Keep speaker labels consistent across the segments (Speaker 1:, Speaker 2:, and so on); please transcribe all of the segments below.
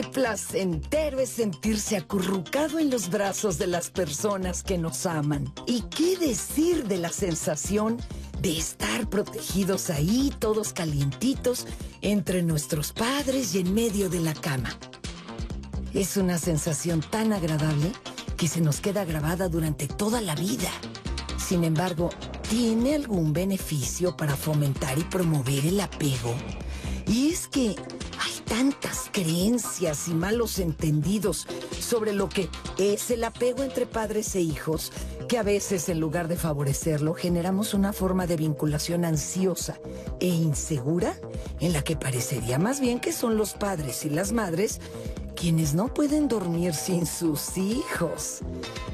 Speaker 1: Qué placentero es sentirse acurrucado en los brazos de las personas que nos aman. ¿Y qué decir de la sensación de estar protegidos ahí, todos calientitos, entre nuestros padres y en medio de la cama? Es una sensación tan agradable que se nos queda grabada durante toda la vida. Sin embargo, ¿tiene algún beneficio para fomentar y promover el apego? Y es que tantas creencias y malos entendidos sobre lo que es el apego entre padres e hijos que a veces en lugar de favorecerlo generamos una forma de vinculación ansiosa e insegura en la que parecería más bien que son los padres y las madres quienes no pueden dormir sin sus hijos.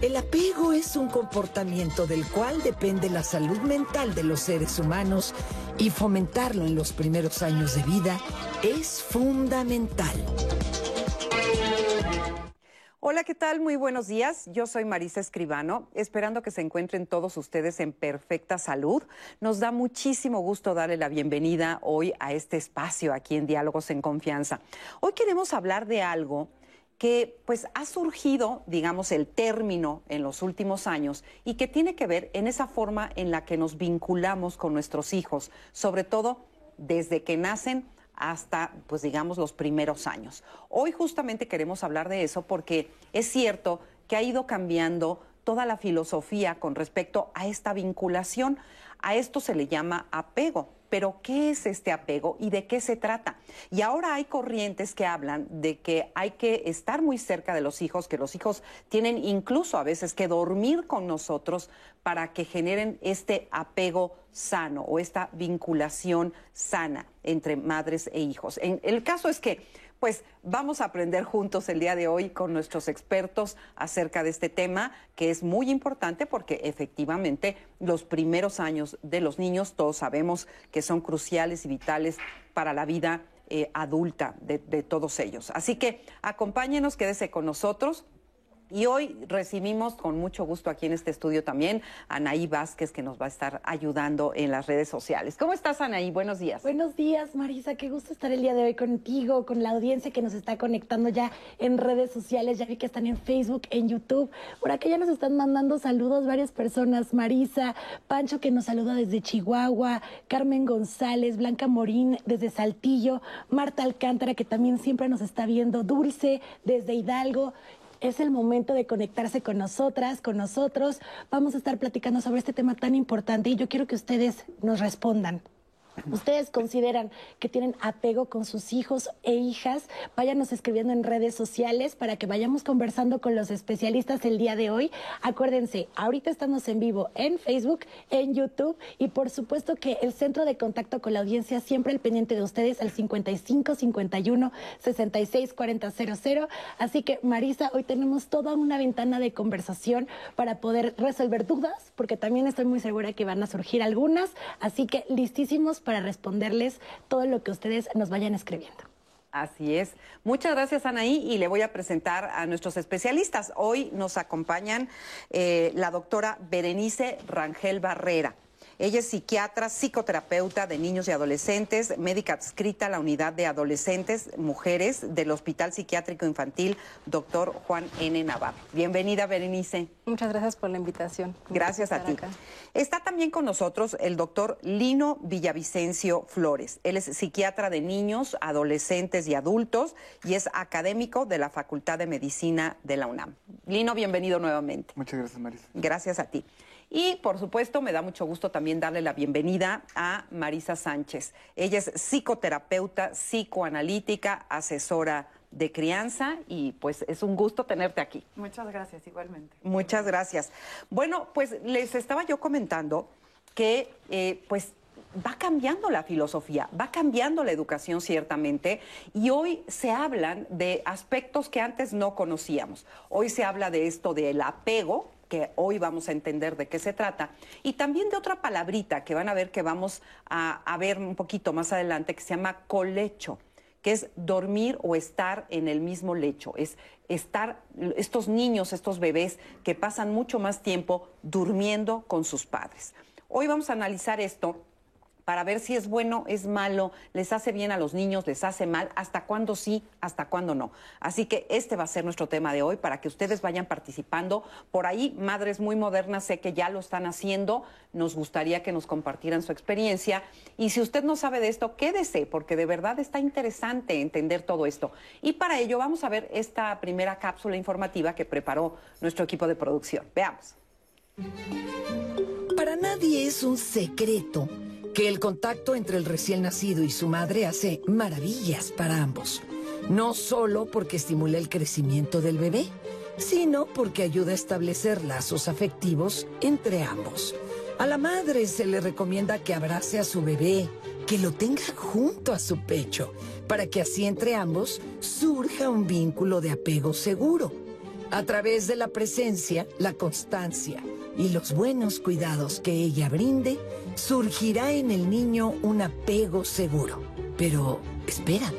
Speaker 1: El apego es un comportamiento del cual depende la salud mental de los seres humanos y fomentarlo en los primeros años de vida es fundamental.
Speaker 2: Hola, ¿qué tal? Muy buenos días. Yo soy Marisa Escribano, esperando que se encuentren todos ustedes en perfecta salud. Nos da muchísimo gusto darle la bienvenida hoy a este espacio aquí en Diálogos en Confianza. Hoy queremos hablar de algo que pues ha surgido, digamos, el término en los últimos años y que tiene que ver en esa forma en la que nos vinculamos con nuestros hijos, sobre todo desde que nacen hasta, pues digamos, los primeros años. Hoy justamente queremos hablar de eso porque es cierto que ha ido cambiando toda la filosofía con respecto a esta vinculación. A esto se le llama apego. Pero ¿qué es este apego y de qué se trata? Y ahora hay corrientes que hablan de que hay que estar muy cerca de los hijos, que los hijos tienen incluso a veces que dormir con nosotros para que generen este apego sano o esta vinculación sana entre madres e hijos. El caso es que pues vamos a aprender juntos el día de hoy con nuestros expertos acerca de este tema que es muy importante porque efectivamente los primeros años de los niños todos sabemos que son cruciales y vitales para la vida eh, adulta de, de todos ellos. Así que acompáñenos, quédese con nosotros. Y hoy recibimos con mucho gusto aquí en este estudio también a Anaí Vázquez, que nos va a estar ayudando en las redes sociales. ¿Cómo estás, Anaí? Buenos días.
Speaker 3: Buenos días, Marisa. Qué gusto estar el día de hoy contigo, con la audiencia que nos está conectando ya en redes sociales. Ya vi que están en Facebook, en YouTube. Por acá ya nos están mandando saludos varias personas. Marisa, Pancho, que nos saluda desde Chihuahua, Carmen González, Blanca Morín desde Saltillo, Marta Alcántara, que también siempre nos está viendo, Dulce desde Hidalgo es el momento de conectarse con nosotras, con nosotros. Vamos a estar platicando sobre este tema tan importante y yo quiero que ustedes nos respondan. ¿Ustedes consideran que tienen apego con sus hijos e hijas? Váyanos escribiendo en redes sociales para que vayamos conversando con los especialistas el día de hoy. Acuérdense, ahorita estamos en vivo en Facebook, en YouTube y por supuesto que el centro de contacto con la audiencia siempre el pendiente de ustedes al 55 51 66 40 00. Así que Marisa, hoy tenemos toda una ventana de conversación para poder resolver dudas, porque también estoy muy segura que van a surgir algunas. Así que listísimos para responderles todo lo que ustedes nos vayan escribiendo.
Speaker 2: Así es. Muchas gracias, Anaí, y le voy a presentar a nuestros especialistas. Hoy nos acompañan eh, la doctora Berenice Rangel Barrera. Ella es psiquiatra, psicoterapeuta de niños y adolescentes, médica adscrita a la unidad de adolescentes, mujeres del Hospital Psiquiátrico Infantil, doctor Juan N. Navarro. Bienvenida, Berenice.
Speaker 4: Muchas gracias por la invitación.
Speaker 2: Gracias a ti. Está también con nosotros el doctor Lino Villavicencio Flores. Él es psiquiatra de niños, adolescentes y adultos y es académico de la Facultad de Medicina de la UNAM. Lino, bienvenido nuevamente.
Speaker 5: Muchas gracias, Marisa.
Speaker 2: Gracias a ti. Y por supuesto, me da mucho gusto también darle la bienvenida a Marisa Sánchez. Ella es psicoterapeuta, psicoanalítica, asesora de crianza y pues es un gusto tenerte aquí.
Speaker 4: Muchas gracias, igualmente.
Speaker 2: Muchas gracias. Bueno, pues les estaba yo comentando que eh, pues va cambiando la filosofía, va cambiando la educación ciertamente y hoy se hablan de aspectos que antes no conocíamos. Hoy se habla de esto del apego, que hoy vamos a entender de qué se trata, y también de otra palabrita que van a ver que vamos a, ver un poquito más adelante, que se llama colecho que es dormir o estar en el mismo lecho, es estar, estos niños, estos bebés que pasan mucho más tiempo durmiendo con sus padres. Hoy vamos a analizar esto para ver si es bueno, es malo, les hace bien a los niños, les hace mal, hasta cuándo sí, hasta cuándo no. Así que este va a ser nuestro tema de hoy para que ustedes vayan participando. Por ahí, madres muy modernas, sé que ya lo están haciendo, nos gustaría que nos compartieran su experiencia. Y si usted no sabe de esto, quédese, porque de verdad está interesante entender todo esto. Y para ello vamos a ver esta primera cápsula informativa que preparó nuestro equipo de producción. Veamos.
Speaker 1: Para nadie es un secreto que el contacto entre el recién nacido y su madre hace maravillas para ambos. No solo porque estimula el crecimiento del bebé, sino porque ayuda a establecer lazos afectivos entre ambos. A la madre se le recomienda que abrace a su bebé, que lo tenga junto a su pecho, para que así entre ambos surja un vínculo de apego seguro. A través de la presencia, la constancia y los buenos cuidados que ella brinde, surgirá en el niño un apego seguro. Pero, espera,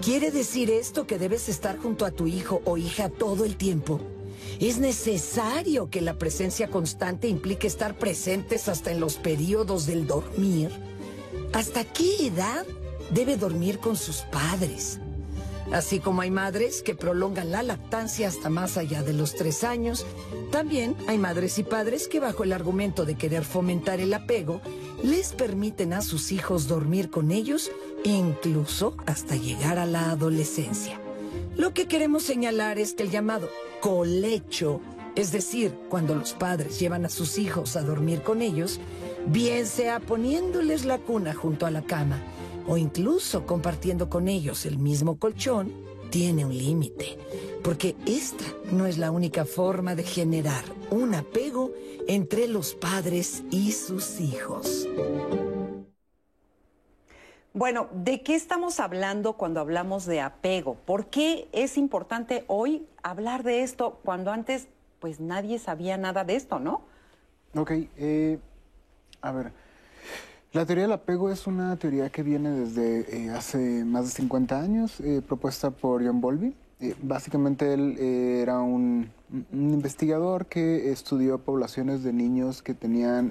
Speaker 1: ¿quiere decir esto que debes estar junto a tu hijo o hija todo el tiempo? Es necesario que la presencia constante implique estar presentes hasta en los periodos del dormir. ¿Hasta qué edad debe dormir con sus padres? Así como hay madres que prolongan la lactancia hasta más allá de los tres años, también hay madres y padres que bajo el argumento de querer fomentar el apego, les permiten a sus hijos dormir con ellos incluso hasta llegar a la adolescencia. Lo que queremos señalar es que el llamado colecho, es decir, cuando los padres llevan a sus hijos a dormir con ellos, bien sea poniéndoles la cuna junto a la cama, o incluso compartiendo con ellos el mismo colchón, tiene un límite, porque esta no es la única forma de generar un apego entre los padres y sus hijos.
Speaker 2: Bueno, ¿de qué estamos hablando cuando hablamos de apego? ¿Por qué es importante hoy hablar de esto cuando antes pues nadie sabía nada de esto, ¿no?
Speaker 5: Ok, eh, a ver. La teoría del apego es una teoría que viene desde eh, hace más de 50 años, eh, propuesta por John Bowlby. Eh, básicamente él era un, un, investigador que estudió poblaciones de niños que tenían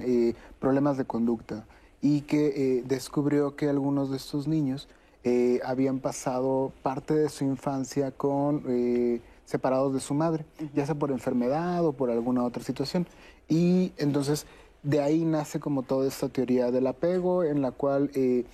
Speaker 5: problemas de conducta y que descubrió que algunos de estos niños habían pasado parte de su infancia con separados de su madre, ya sea por enfermedad o por alguna otra situación. Y entonces de ahí nace como toda esta teoría del apego en la cual eh,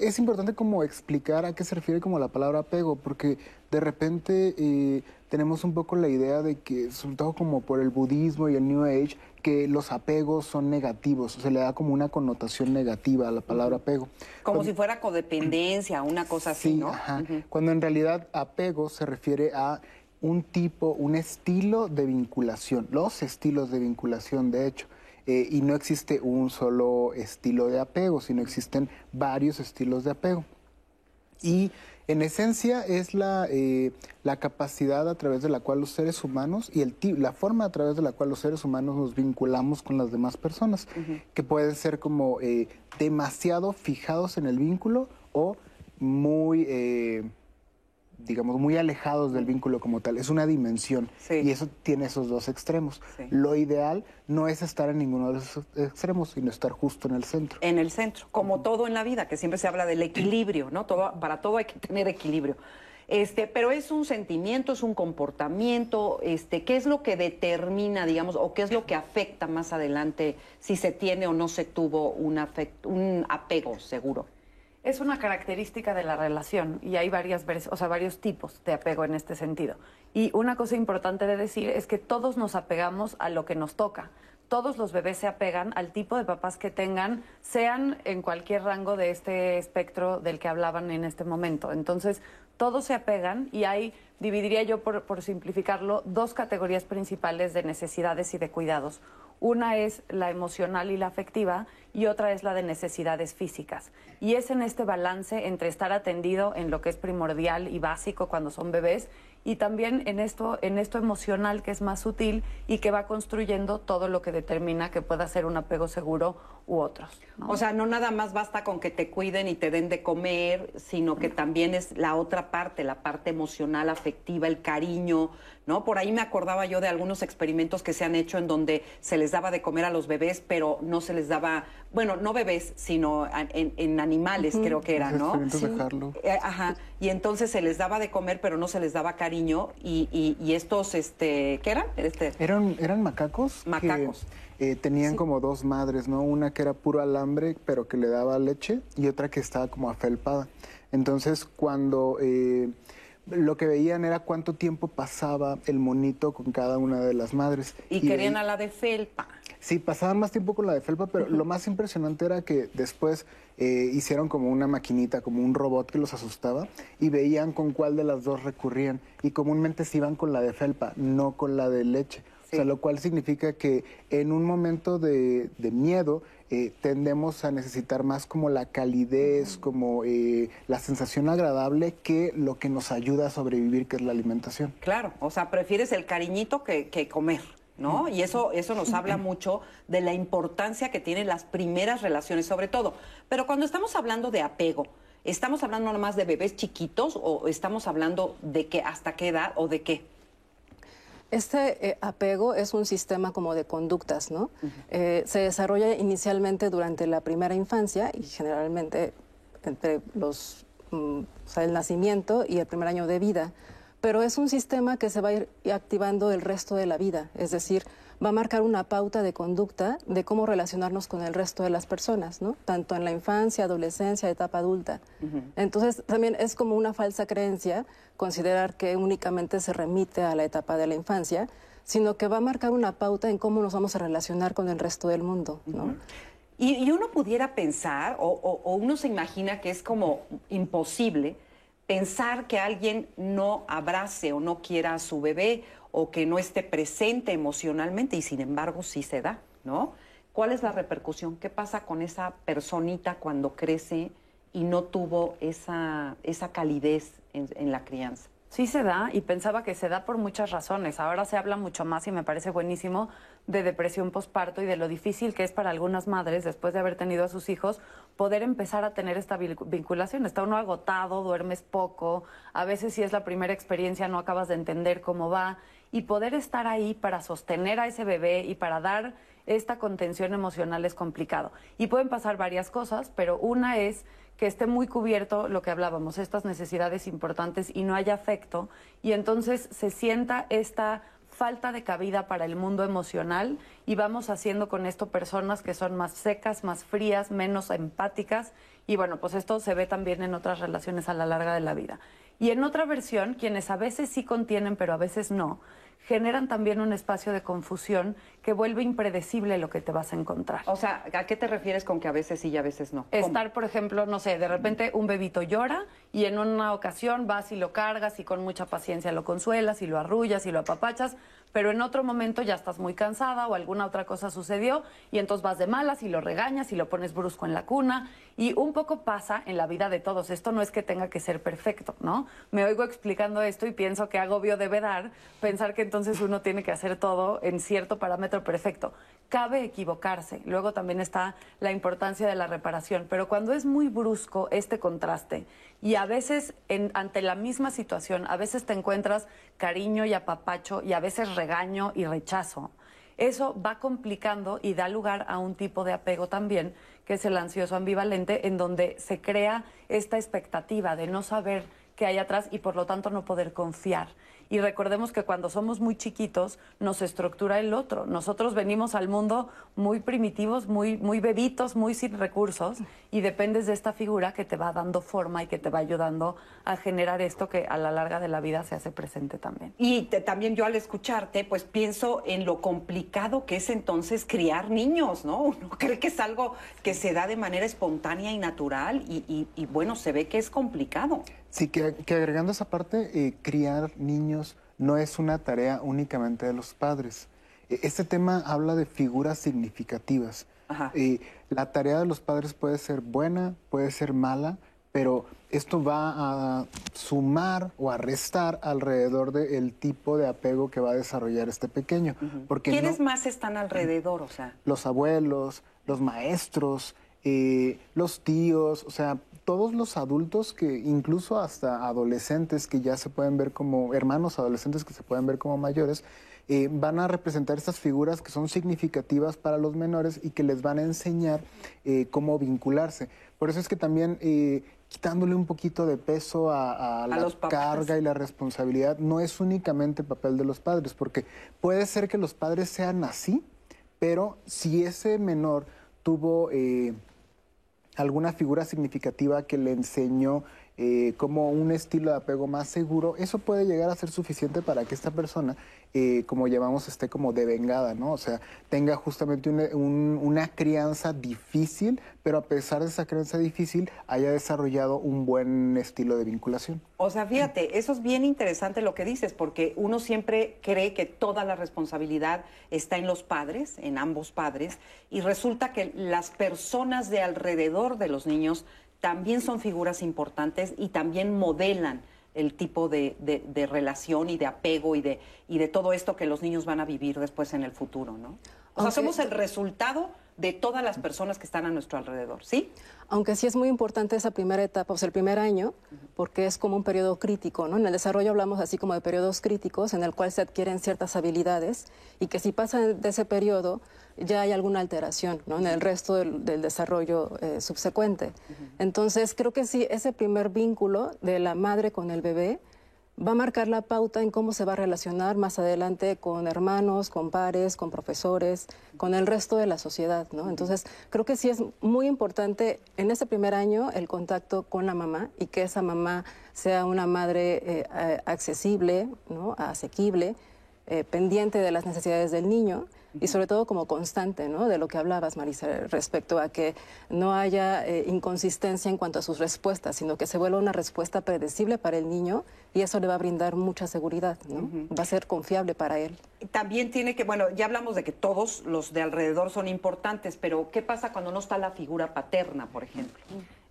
Speaker 5: es importante como explicar a qué se refiere como la palabra apego, porque de repente eh, tenemos un poco la idea de que, sobre todo como por el budismo y el New Age, que los apegos son negativos, o se le da como una connotación negativa a la palabra apego.
Speaker 2: Como si fuera codependencia, una cosa así, ¿no?
Speaker 5: Ajá. Cuando en realidad apego se refiere a un tipo, un estilo de vinculación, los estilos de vinculación, de hecho. Eh, y no existe un solo estilo de apego, sino existen varios estilos de apego. Y en esencia es la, eh, la capacidad a través de la cual los seres humanos y el, la forma a través de la cual los seres humanos nos vinculamos con las demás personas, que pueden ser como eh, demasiado fijados en el vínculo o muy digamos, muy alejados del vínculo como tal. Es una dimensión y eso tiene esos dos extremos. Lo ideal no es estar en ninguno de esos extremos, sino estar justo en el centro.
Speaker 2: En el centro, como todo en la vida, que siempre se habla del equilibrio, ¿no? Todo, para todo hay que tener equilibrio. Este, pero es un sentimiento, es un comportamiento, este, ¿qué es lo que determina, digamos, o qué es lo que afecta más adelante si se tiene o no se tuvo un, un apego seguro?
Speaker 4: Es una característica de la relación y hay varias o sea, varios tipos de apego en este sentido. Y una cosa importante de decir es que todos nos apegamos a lo que nos toca. Todos los bebés se apegan al tipo de papás que tengan, sean en cualquier rango de este espectro del que hablaban en este momento. Entonces, todos se apegan y hay, dividiría yo por, por simplificarlo, dos categorías principales de necesidades y de cuidados. Una es la emocional y la afectiva y otra es la de necesidades físicas. Y es en este balance entre estar atendido en lo que es primordial y básico cuando son bebés y también en esto, en esto emocional que es más sutil y que va construyendo todo lo que determina que pueda ser un apego seguro u otros.
Speaker 2: O sea, no nada más basta con que te cuiden y te den de comer, sino que también es la otra parte, la parte emocional, afectiva, el cariño, ¿no? Por ahí me acordaba yo de algunos experimentos que se han hecho en donde se les daba de comer a los bebés, pero no se les daba, bueno, no bebés, sino en, en animales creo que era, ¿no?
Speaker 5: Experimentos de Harlow.
Speaker 2: Eh, ajá, y entonces se les daba de comer, pero no se les daba cariño, y, y- y estos, este, ¿qué eran? Este,
Speaker 5: Eran, eran macacos. que,
Speaker 2: Macacos.
Speaker 5: eh, tenían como dos madres, ¿no? Una que era puro alambre, pero que le daba leche, y otra que estaba como afelpada. Entonces, cuando eh, lo que veían era cuánto tiempo pasaba el monito con cada una de las madres.
Speaker 2: y, querían
Speaker 5: ahí-
Speaker 2: a la de felpa.
Speaker 5: Sí, pasaban más tiempo con la de felpa, pero lo más impresionante era que después eh, hicieron como una maquinita, como un robot que los asustaba y veían con cuál de las dos recurrían. Y comúnmente se iban con la de felpa, no con la de leche. O sea, lo cual significa que en un momento de, de miedo eh, tendemos a necesitar más como la calidez, como eh, la sensación agradable que lo que nos ayuda a sobrevivir, que es la alimentación.
Speaker 2: Claro, o sea, prefieres el cariñito que, que comer, ¿no? Y eso, eso nos habla mucho de la importancia que tienen las primeras relaciones, sobre todo. Pero cuando estamos hablando de apego, ¿estamos hablando nomás de bebés chiquitos o estamos hablando de que hasta qué edad o de qué?
Speaker 6: Este eh, apego es un sistema como de conductas, ¿no? Eh, se desarrolla inicialmente durante la primera infancia y generalmente entre los, mm, o sea, el nacimiento y el primer año de vida, pero es un sistema que se va a ir activando el resto de la vida, es decir, va a marcar una pauta de conducta de cómo relacionarnos con el resto de las personas, ¿no? Tanto en la infancia, adolescencia, etapa adulta. Entonces, también es como una falsa creencia considerar que únicamente se remite a la etapa de la infancia, sino que va a marcar una pauta en cómo nos vamos a relacionar con el resto del mundo, ¿no?
Speaker 2: Y, y uno pudiera pensar, o, o- o uno se imagina que es como imposible pensar que alguien no abrace o no quiera a su bebé o que no esté presente emocionalmente y sin embargo sí se da, ¿no? ¿Cuál es la repercusión? ¿Qué pasa con esa personita cuando crece y no tuvo esa, esa calidez en- en la crianza?
Speaker 4: Sí se da y pensaba que se da por muchas razones. Ahora se habla mucho más y me parece buenísimo de depresión postparto y de lo difícil que es para algunas madres, después de haber tenido a sus hijos, poder empezar a tener esta vinculación. Está uno agotado, duermes poco, a veces si es la primera experiencia no acabas de entender cómo va y poder estar ahí para sostener a ese bebé y para dar esta contención emocional es complicado. Y pueden pasar varias cosas, pero una es que esté muy cubierto lo que hablábamos, estas necesidades importantes y no haya afecto, y entonces se sienta esta falta de cabida para el mundo emocional y vamos haciendo con esto personas que son más secas, más frías, menos empáticas y bueno, pues esto se ve también en otras relaciones a la larga de la vida. Y en otra versión, quienes a veces sí contienen pero a veces no, generan también un espacio de confusión que vuelve impredecible lo que te vas a encontrar.
Speaker 2: O sea, ¿a qué te refieres con que a veces sí y a veces no? ¿Cómo?
Speaker 4: Estar, por ejemplo, no sé, de repente un bebito llora y en una ocasión vas y lo cargas y con mucha paciencia lo consuelas y lo arrullas y lo apapachas, pero en otro momento ya estás muy cansada o alguna otra cosa sucedió y entonces vas de malas y lo regañas y lo pones brusco en la cuna y un poco pasa en la vida de todos. Esto no es que tenga que ser perfecto, ¿no? Me oigo explicando esto y pienso que agobio debe dar pensar que entonces uno tiene que hacer todo en cierto parámetro perfecto. Cabe equivocarse. Luego también está la importancia de la reparación, pero cuando es muy brusco este contraste y a veces ante la misma situación, a veces te encuentras cariño y apapacho y a veces y rechazo. Eso va complicando y da lugar a un tipo de apego también, que es el ansioso ambivalente, en donde se crea esta expectativa de no saber qué hay atrás y por lo tanto no poder confiar. Y recordemos que cuando somos muy chiquitos nos estructura el otro. Nosotros venimos al mundo muy primitivos, muy, muy bebitos, muy sin recursos y dependes de esta figura que te va dando forma y que te va ayudando a generar esto que a la larga de la vida se hace presente también.
Speaker 2: Y te- también yo al escucharte, pues pienso en lo complicado que es entonces criar niños, ¿no? Uno cree que es algo que se da de manera espontánea y natural y, bueno, se ve que es complicado.
Speaker 5: Sí, que, que agregando esa parte, eh, criar niños no es una tarea únicamente de los padres. Eh, Este tema habla de figuras significativas. Eh, la tarea de los padres puede ser buena, puede ser mala, pero esto va a sumar o a restar alrededor del tipo de apego que va a desarrollar este pequeño. Porque
Speaker 2: ¿Quiénes
Speaker 5: no-
Speaker 2: más están alrededor? O sea,
Speaker 5: los abuelos, los maestros, eh, los tíos, o sea, todos los adultos que, incluso hasta adolescentes que ya se pueden ver como hermanos adolescentes que se pueden ver como mayores, eh, van a representar estas figuras que son significativas para los menores y que les van a enseñar eh, cómo vincularse. Por eso es que también eh, quitándole un poquito de peso a, la carga y la responsabilidad no es únicamente papel de los padres, porque puede ser que los padres sean así, pero si ese menor tuvo alguna figura significativa que le enseñó eh, como un estilo de apego más seguro, eso puede llegar a ser suficiente para que esta persona, eh, como llamamos, esté como devengada, ¿no? O sea, tenga justamente una, crianza difícil, pero a pesar de esa crianza difícil, haya desarrollado un buen estilo de vinculación.
Speaker 2: O sea, fíjate, eso es bien interesante lo que dices, porque uno siempre cree que toda la responsabilidad está en los padres, en ambos padres, y resulta que las personas de alrededor de los niños también son figuras importantes y también modelan el tipo de, relación y de apego y de, y de todo esto que los niños van a vivir después en el futuro, ¿no? O sea, somos el resultado de todas las personas que están a nuestro alrededor, ¿sí?
Speaker 6: Aunque sí es muy importante esa primera etapa, o sea, el primer año, porque es como un periodo crítico, ¿no? En el desarrollo hablamos así como de periodos críticos en el cual se adquieren ciertas habilidades y que si pasa de ese periodo ya hay alguna alteración, ¿no? En el resto del, desarrollo eh, subsecuente. Entonces, creo que sí, ese primer vínculo de la madre con el bebé va a marcar la pauta en cómo se va a relacionar más adelante con hermanos, con pares, con profesores, con el resto de la sociedad, ¿no? Entonces, creo que sí es muy importante en ese primer año el contacto con la mamá y que esa mamá sea una madre eh, accesible, ¿no? asequible, eh, pendiente de las necesidades del niño y sobre todo como constante, ¿no? De lo que hablabas, Marisa, respecto a que no haya eh, inconsistencia en cuanto a sus respuestas, sino que se vuelva una respuesta predecible para el niño y eso le va a brindar mucha seguridad, ¿no? Va a ser confiable para él.
Speaker 2: También tiene que, bueno, ya hablamos de que todos los de alrededor son importantes, pero ¿qué pasa cuando no está la figura paterna, por ejemplo?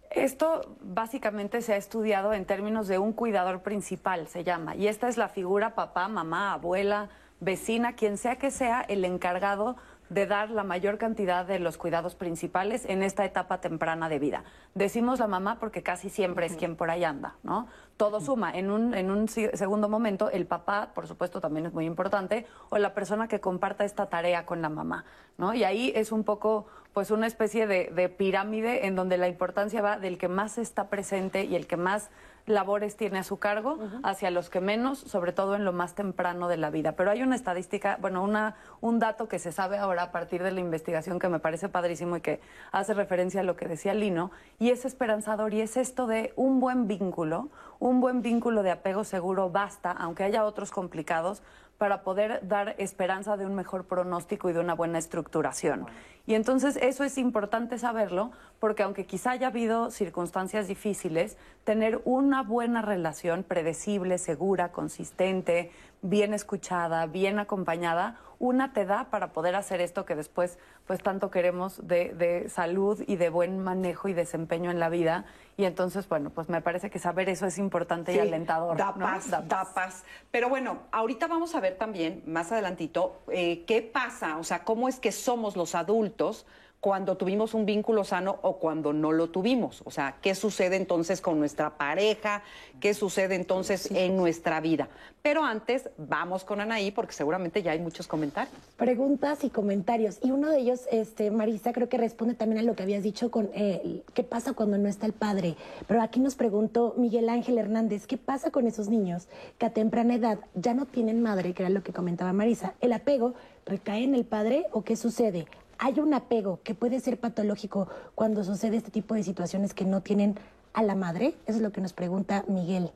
Speaker 4: Esto básicamente se ha estudiado en términos de un cuidador principal, se llama, y esta es la figura papá, mamá, abuela, vecina, quien sea que sea el encargado de dar la mayor cantidad de los cuidados principales en esta etapa temprana de vida. Decimos la mamá porque casi siempre es quien por ahí anda, ¿no? Todo suma. En un, en un segundo momento, el papá, por supuesto, también es muy importante, o la persona que comparta esta tarea con la mamá, ¿no? Y ahí es un poco, pues, una especie de, de pirámide en donde la importancia va del que más está presente y el que más labores tiene a su cargo hacia los que menos, sobre todo en lo más temprano de la vida. Pero hay una estadística, bueno, una, un dato que se sabe ahora a partir de la investigación que me parece padrísimo y que hace referencia a lo que decía Lino, y es esperanzador, y es esto de un buen vínculo, un buen vínculo de apego seguro basta, aunque haya otros complicados, para poder dar esperanza de un mejor pronóstico y de una buena estructuración. Y entonces eso es importante saberlo, porque aunque quizá haya habido circunstancias difíciles, tener una buena relación predecible, segura, consistente, bien escuchada, bien acompañada, una te da para poder hacer esto que después pues tanto queremos de, salud y de buen manejo y desempeño en la vida. Y entonces, bueno, pues me parece que saber eso es importante y alentador.
Speaker 2: Da paz, da paz. Pero bueno, ahorita vamos a ver también, más adelantito, eh, qué pasa, o sea, cómo es que somos los adultos cuando tuvimos un vínculo sano o cuando no lo tuvimos. O sea, ¿qué sucede entonces con nuestra pareja? ¿Qué sucede entonces en nuestra vida? Pero antes vamos con Anaí porque seguramente ya hay muchos comentarios.
Speaker 3: Preguntas y comentarios. Y uno de ellos, este, Marisa, creo que responde también a lo que habías dicho con eh, qué pasa cuando no está el padre. Pero aquí nos preguntó Miguel Ángel Hernández, ¿qué pasa con esos niños que a temprana edad ya no tienen madre, que era lo que comentaba Marisa? ¿El apego recae en el padre o qué sucede? Hay un apego que puede ser patológico cuando sucede este tipo de situaciones que no tienen a la madre? Eso es lo que nos pregunta Miguel.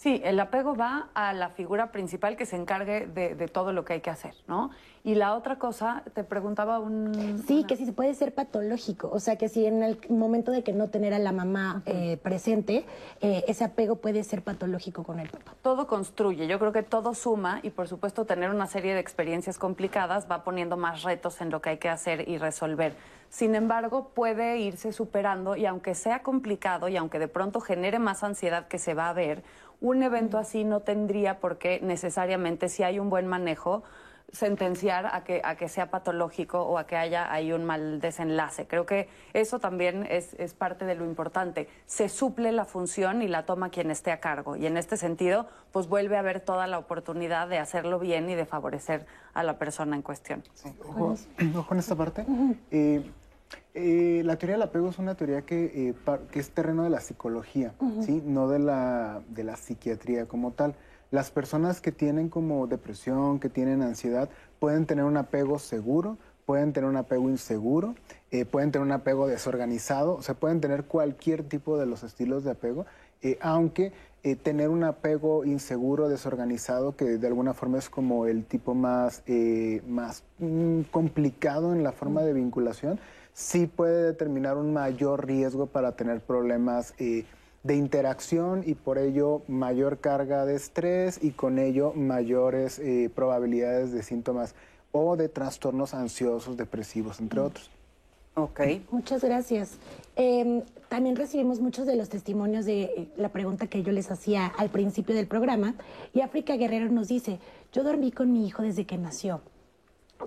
Speaker 4: Sí, el apego va a la figura principal que se encargue de, todo lo que hay que hacer, ¿no? Y la otra cosa, te preguntaba un...
Speaker 3: Sí, que si se puede ser patológico, o sea, que si en el momento de que no tener a la mamá eh, presente, eh, ese apego puede ser patológico con el papá.
Speaker 4: Todo construye, yo creo que todo suma y por supuesto tener una serie de experiencias complicadas va poniendo más retos en lo que hay que hacer y resolver. Sin embargo, puede irse superando y aunque sea complicado y aunque de pronto genere más ansiedad que se va a ver, un evento así no tendría por qué necesariamente, si hay un buen manejo, sentenciar a que, a que sea patológico o a que haya ahí un mal desenlace. Creo que eso también es, es, parte de lo importante. Se suple la función y la toma quien esté a cargo. Y en este sentido, pues vuelve a haber toda la oportunidad de hacerlo bien y de favorecer a la persona en cuestión.
Speaker 5: ojo, en esta parte. Eh, eh, la teoría del apego es una teoría que, eh, que es terreno de la psicología, ¿sí? no de la, de la psiquiatría como tal. Las personas que tienen como depresión, que tienen ansiedad, pueden tener un apego seguro, pueden tener un apego inseguro, eh, pueden tener un apego desorganizado, o sea, pueden tener cualquier tipo de los estilos de apego, aunque tener un apego inseguro, desorganizado, que de alguna forma es como el tipo más, más mm, complicado en la forma de vinculación, sí puede determinar un mayor riesgo para tener problemas de interacción y por ello mayor carga de estrés y con ello mayores eh, probabilidades de síntomas o de trastornos ansiosos, depresivos, entre mm. otros.
Speaker 3: Ok. Muchas gracias. Em, también recibimos muchos de los testimonios de eh, la pregunta que yo les hacía al principio del programa y África Guerrero nos dice, yo dormí con mi hijo desde que nació.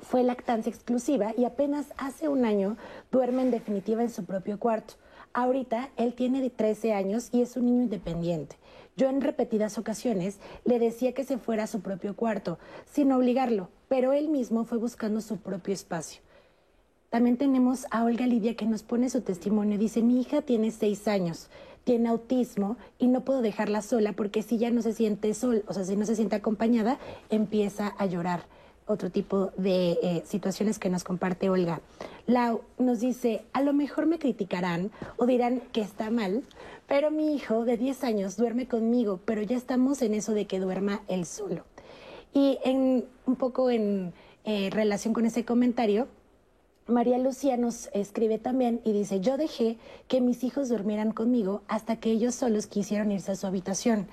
Speaker 3: Fue lactancia exclusiva y apenas hace un año duerme en definitiva en su propio cuarto. Ahorita él tiene 13 años y es un niño independiente. Yo en repetidas ocasiones le decía que se fuera a su propio cuarto, sin obligarlo, pero él mismo fue buscando su propio espacio. También tenemos a Olga Lidia que nos pone su testimonio. Dice, mi hija tiene seis años, tiene autismo y no puedo dejarla sola porque si ya no se siente sol, o sea, si no se siente acompañada, empieza a llorar otro tipo de eh, situaciones que nos comparte Olga. Lau nos dice, a lo mejor me criticarán o dirán que está mal, pero mi hijo de 10 años duerme conmigo, pero ya estamos en eso de que duerma él solo. Y en, un poco en eh, relación con ese comentario, María Lucía nos escribe también y dice, yo dejé que mis hijos durmieran conmigo hasta que ellos solos quisieron irse a su habitación.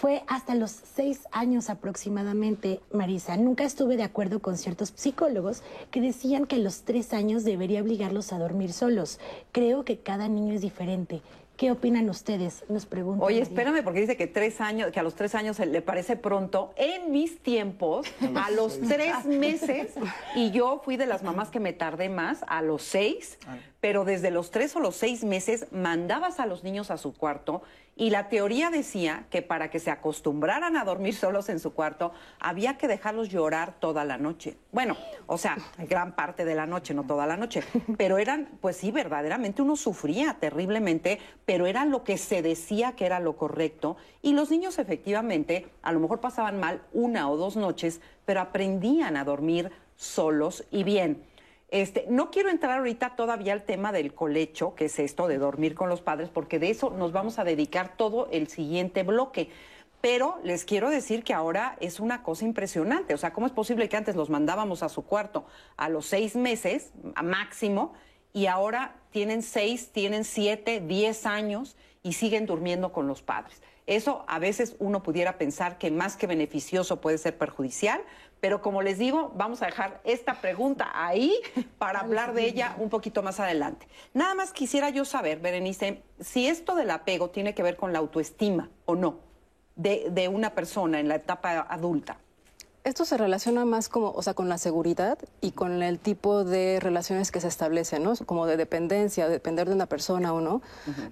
Speaker 3: Fue hasta los seis años aproximadamente, Marisa. Nunca estuve de acuerdo con ciertos psicólogos que decían que a los tres años debería obligarlos a dormir solos. Creo que cada niño es diferente. ¿Qué opinan ustedes? Nos preguntan.
Speaker 2: Oye, espérame, porque dice que tres años, que a los tres años le parece pronto. En mis tiempos, a los tres meses, y yo fui de las mamás que me tardé más, a los seis, pero desde los tres o los seis meses mandabas a los niños a su cuarto y la teoría decía que para que se acostumbraran a dormir solos en su cuarto, había que dejarlos llorar toda la noche. Bueno, o sea, gran parte de la noche, no toda la noche. Pero eran, pues sí, verdaderamente uno sufría terriblemente, pero era lo que se decía que era lo correcto. Y los niños efectivamente, a lo mejor pasaban mal una o dos noches, pero aprendían a dormir solos y bien. Este, no quiero entrar ahorita todavía al tema del colecho, que es esto de dormir con los padres, porque de eso nos vamos a dedicar todo el siguiente bloque. Pero les quiero decir que ahora es una cosa impresionante. O sea, ¿cómo es posible que antes los mandábamos a su cuarto a los seis meses, a máximo, y ahora tienen seis, tienen siete, diez años y siguen durmiendo con los padres? Eso a veces uno pudiera pensar que más que beneficioso puede ser perjudicial, pero como les digo, vamos a dejar esta pregunta ahí para hablar de ella un poquito más adelante. Nada más quisiera yo saber, Berenice, si esto del apego tiene que ver con la autoestima o no de, de una persona en la etapa adulta.
Speaker 6: Esto se relaciona más como, o sea, con la seguridad y con el tipo de relaciones que se establecen, ¿no? Como de dependencia, depender de una persona o no.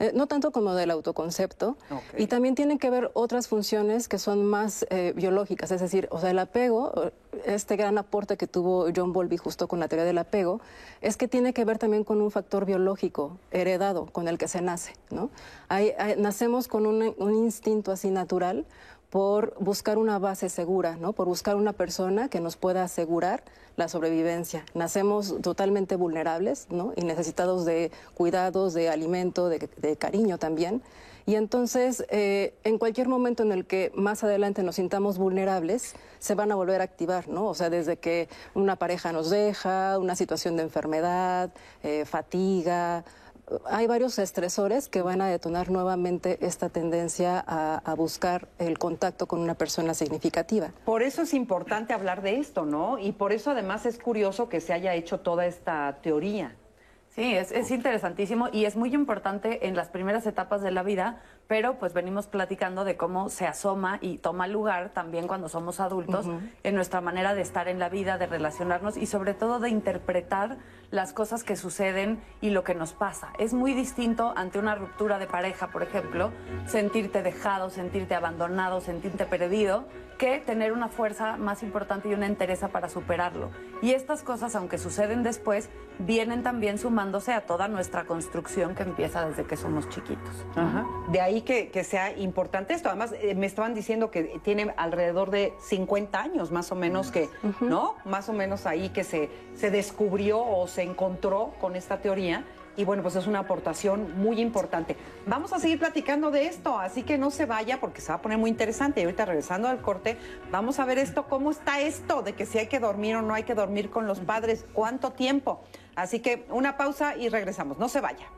Speaker 6: Eh, no tanto como del autoconcepto. Y también tienen que ver otras funciones que son más eh, biológicas, es decir, o sea, el apego, este gran aporte que tuvo John Bowlby justo con la teoría del apego, es que tiene que ver también con un factor biológico heredado con el que se nace, ¿no? nacemos con un, un instinto así natural por buscar una base segura, ¿no? por buscar una persona que nos pueda asegurar la sobrevivencia. Nacemos totalmente vulnerables ¿no? y necesitados de cuidados, de alimento, de, cariño también. Y entonces, eh, en cualquier momento en el que más adelante nos sintamos vulnerables, se van a volver a activar, ¿no? O sea, desde que una pareja nos deja, una situación de enfermedad, eh, fatiga, hay varios estresores que van a detonar nuevamente esta tendencia a, buscar el contacto con una persona significativa.
Speaker 2: Por eso es importante hablar de esto, ¿no? Y por eso además es curioso que se haya hecho toda esta teoría.
Speaker 4: Sí, es, es, interesantísimo y es muy importante en las primeras etapas de la vida pero pues venimos platicando de cómo se asoma y toma lugar también cuando somos adultos en nuestra manera de estar en la vida, de relacionarnos y sobre todo de interpretar las cosas que suceden y lo que nos pasa. Es muy distinto ante una ruptura de pareja, por ejemplo, sentirte dejado, sentirte abandonado, sentirte perdido, que tener una fuerza más importante y una entereza para superarlo. Y estas cosas, aunque suceden después, vienen también sumándose a toda nuestra construcción que empieza desde que somos chiquitos.
Speaker 2: De ahí que, sea importante esto. Además, eh, me estaban diciendo que tiene alrededor de 50 años más o menos que, ¿no? Más o menos ahí que se, se descubrió o se encontró con esta teoría y bueno, pues es una aportación muy importante. Vamos a seguir platicando de esto, así que no se vaya porque se va a poner muy interesante. Y ahorita regresando al corte, vamos a ver esto, cómo está esto de que si hay que dormir o no hay que dormir con los padres, cuánto tiempo. Así que una pausa y regresamos, no se vaya.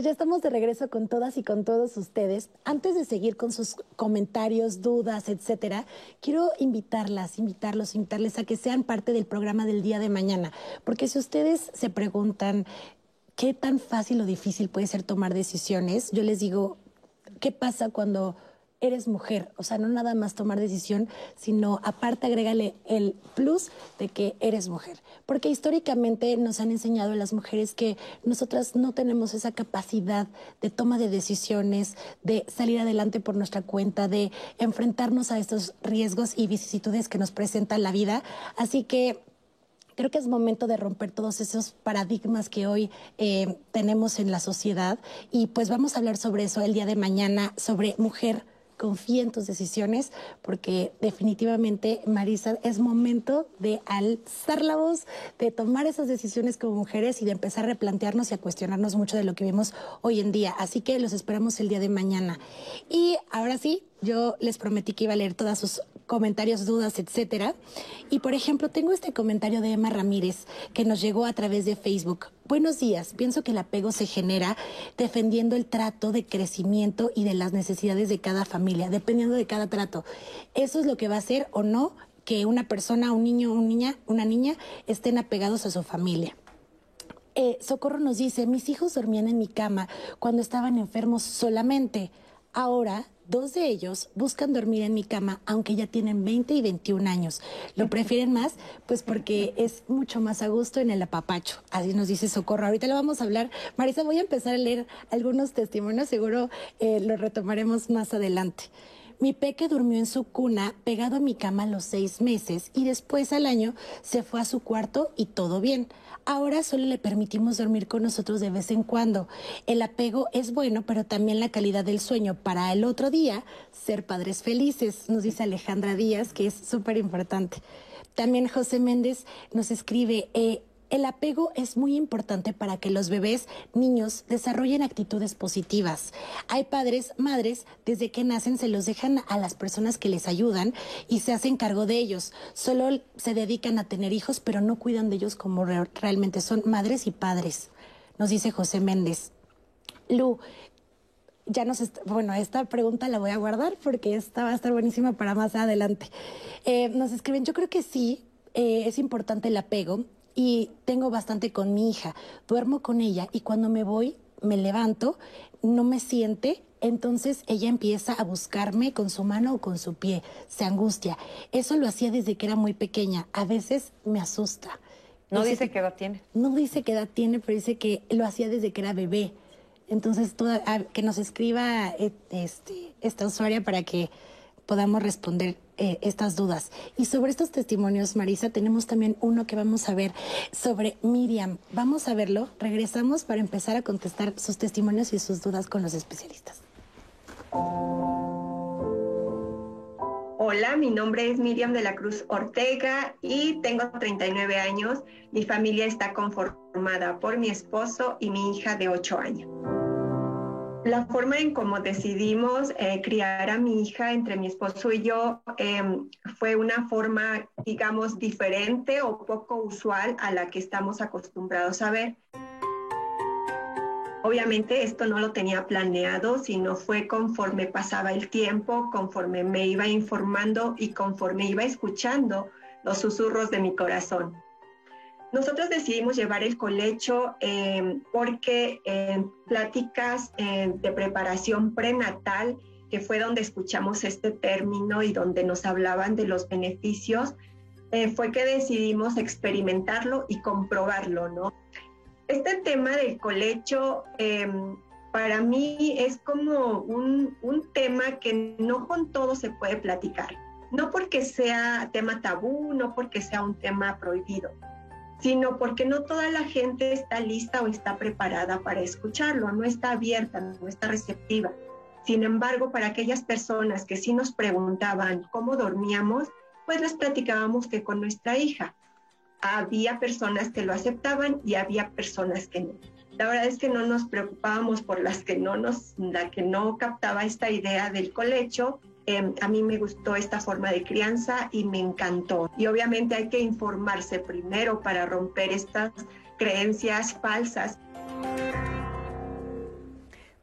Speaker 3: Pues ya estamos de regreso con todas y con todos ustedes. Antes de seguir con sus comentarios, dudas, etcétera, quiero invitarlas, invitarlos, invitarles a que sean parte del programa del día de mañana. Porque si ustedes se preguntan qué tan fácil o difícil puede ser tomar decisiones, yo les digo, ¿qué pasa cuando eres mujer. O sea, no nada más tomar decisión, sino aparte agrégale el plus de que eres mujer. Porque históricamente nos han enseñado a las mujeres que nosotras no tenemos esa capacidad de toma de decisiones, de salir adelante por nuestra cuenta, de enfrentarnos a estos riesgos y vicisitudes que nos presenta la vida. Así que creo que es momento de romper todos esos paradigmas que hoy eh, tenemos en la sociedad y pues vamos a hablar sobre eso el día de mañana, sobre mujer confía en tus decisiones, porque definitivamente, Marisa, es momento de alzar la voz, de tomar esas decisiones como mujeres y de empezar a replantearnos y a cuestionarnos mucho de lo que vivimos hoy en día. Así que los esperamos el día de mañana. Y ahora sí, yo les prometí que iba a leer todas sus comentarios, dudas, etcétera. Y por ejemplo, tengo este comentario de Emma Ramírez que nos llegó a través de Facebook. Buenos días. Pienso que el apego se genera defendiendo el trato de crecimiento y de las necesidades de cada familia, dependiendo de cada trato. Eso es lo que va a hacer o no que una persona, un niño, una niña, una niña estén apegados a su familia. Eh, Socorro nos dice, mis hijos dormían en mi cama cuando estaban enfermos solamente. Ahora Dos de ellos buscan dormir en mi cama, aunque ya tienen 20 y 21 años. Lo prefieren más, pues porque es mucho más a gusto en el apapacho. Así nos dice Socorro. Ahorita le vamos a hablar. Marisa, voy a empezar a leer algunos testimonios, seguro eh, lo retomaremos más adelante. Mi peque durmió en su cuna pegado a mi cama los seis meses y después al año se fue a su cuarto y todo bien. Ahora solo le permitimos dormir con nosotros de vez en cuando. El apego es bueno, pero también la calidad del sueño para el otro día ser padres felices, nos dice Alejandra Díaz, que es súper importante. También José Méndez nos escribe, eh, el apego es muy importante para que los bebés, niños, desarrollen actitudes positivas. Hay padres, madres, desde que nacen se los dejan a las personas que les ayudan y se hacen cargo de ellos. Solo se dedican a tener hijos, pero no cuidan de ellos como realmente son madres y padres, nos dice José Méndez. Lu, ya nos bueno, esta pregunta la voy a guardar porque esta va a estar buenísima para más adelante. Eh, nos escriben, yo creo que sí, eh, es importante el apego y tengo bastante con mi hija. Duermo con ella y cuando me voy, me levanto, no me siente, entonces ella empieza a buscarme con su mano o con su pie, se angustia. Eso lo hacía desde que era muy pequeña. A veces me asusta.
Speaker 2: No dice, qué edad tiene.
Speaker 3: No dice qué edad tiene, pero dice que lo hacía desde que era bebé. Entonces, toda, que nos escriba eh, este, esta usuaria para que podamos responder eh, estas dudas. Y sobre estos testimonios, Marisa, tenemos también uno que vamos a ver sobre Miriam. Vamos a verlo. Regresamos para empezar a contestar sus testimonios y sus dudas con los especialistas.
Speaker 7: Hola, mi nombre es Miriam de la Cruz Ortega y tengo 39 años. Mi familia está conformada por mi esposo y mi hija de 8 años. La forma en cómo decidimos eh, criar a mi hija entre mi esposo y yo em, fue una forma, digamos, diferente o poco usual a la que estamos acostumbrados a ver. Obviamente esto no lo tenía planeado, sino fue conforme pasaba el tiempo, conforme me iba informando y conforme iba escuchando los susurros de mi corazón. Nosotros decidimos llevar el colecho eh, porque en pláticas eh, de preparación prenatal, que fue donde escuchamos este término y donde nos hablaban de los beneficios, eh, fue que decidimos experimentarlo y comprobarlo, ¿no? Este tema del colecho para mí es como un, un tema que no con todo se puede platicar. No porque sea tema tabú, no porque sea un tema prohibido, sino porque no toda la gente está lista o está preparada para escucharlo, no está abierta, no está receptiva. Sin embargo, para aquellas personas que sí nos preguntaban cómo dormíamos, pues les platicábamos que con nuestra hija había personas que lo aceptaban y había personas que no. La verdad es que no nos preocupábamos por las que no nos, la que no captaba esta idea del colecho. Em, a mí me gustó esta forma de crianza y me encantó. Y obviamente hay que informarse primero para romper estas creencias falsas.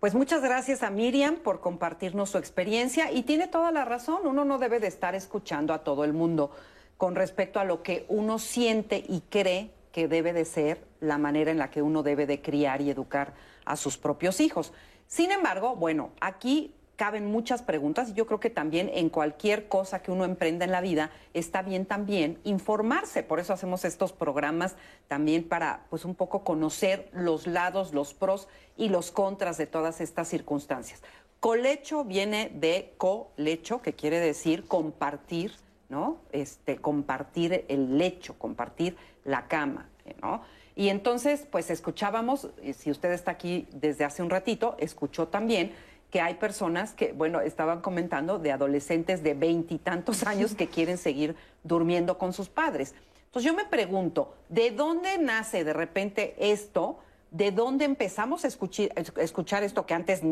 Speaker 2: Pues muchas gracias a Miriam por compartirnos su experiencia y tiene toda la razón, uno no debe de estar escuchando a todo el mundo con respecto a lo que uno siente y cree que debe de ser la manera en la que uno debe de criar y educar a sus propios hijos. Sin embargo, bueno, aquí caben muchas preguntas y yo creo que también en cualquier cosa que uno emprenda en la vida está bien también informarse. Por eso hacemos estos programas también para pues un poco conocer los lados, los pros y los contras de todas estas circunstancias. Colecho viene de colecho, que quiere decir compartir ¿no? Este, compartir el lecho, compartir la cama, ¿no? Y entonces, pues escuchábamos, si usted está aquí desde hace un ratito, escuchó también que hay personas que, bueno, estaban comentando de adolescentes de veintitantos años que quieren seguir durmiendo con sus padres. Entonces yo me pregunto, ¿de dónde nace de repente esto? ¿De dónde empezamos a escuchar, escuchar esto que antes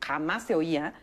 Speaker 2: jamás se oía?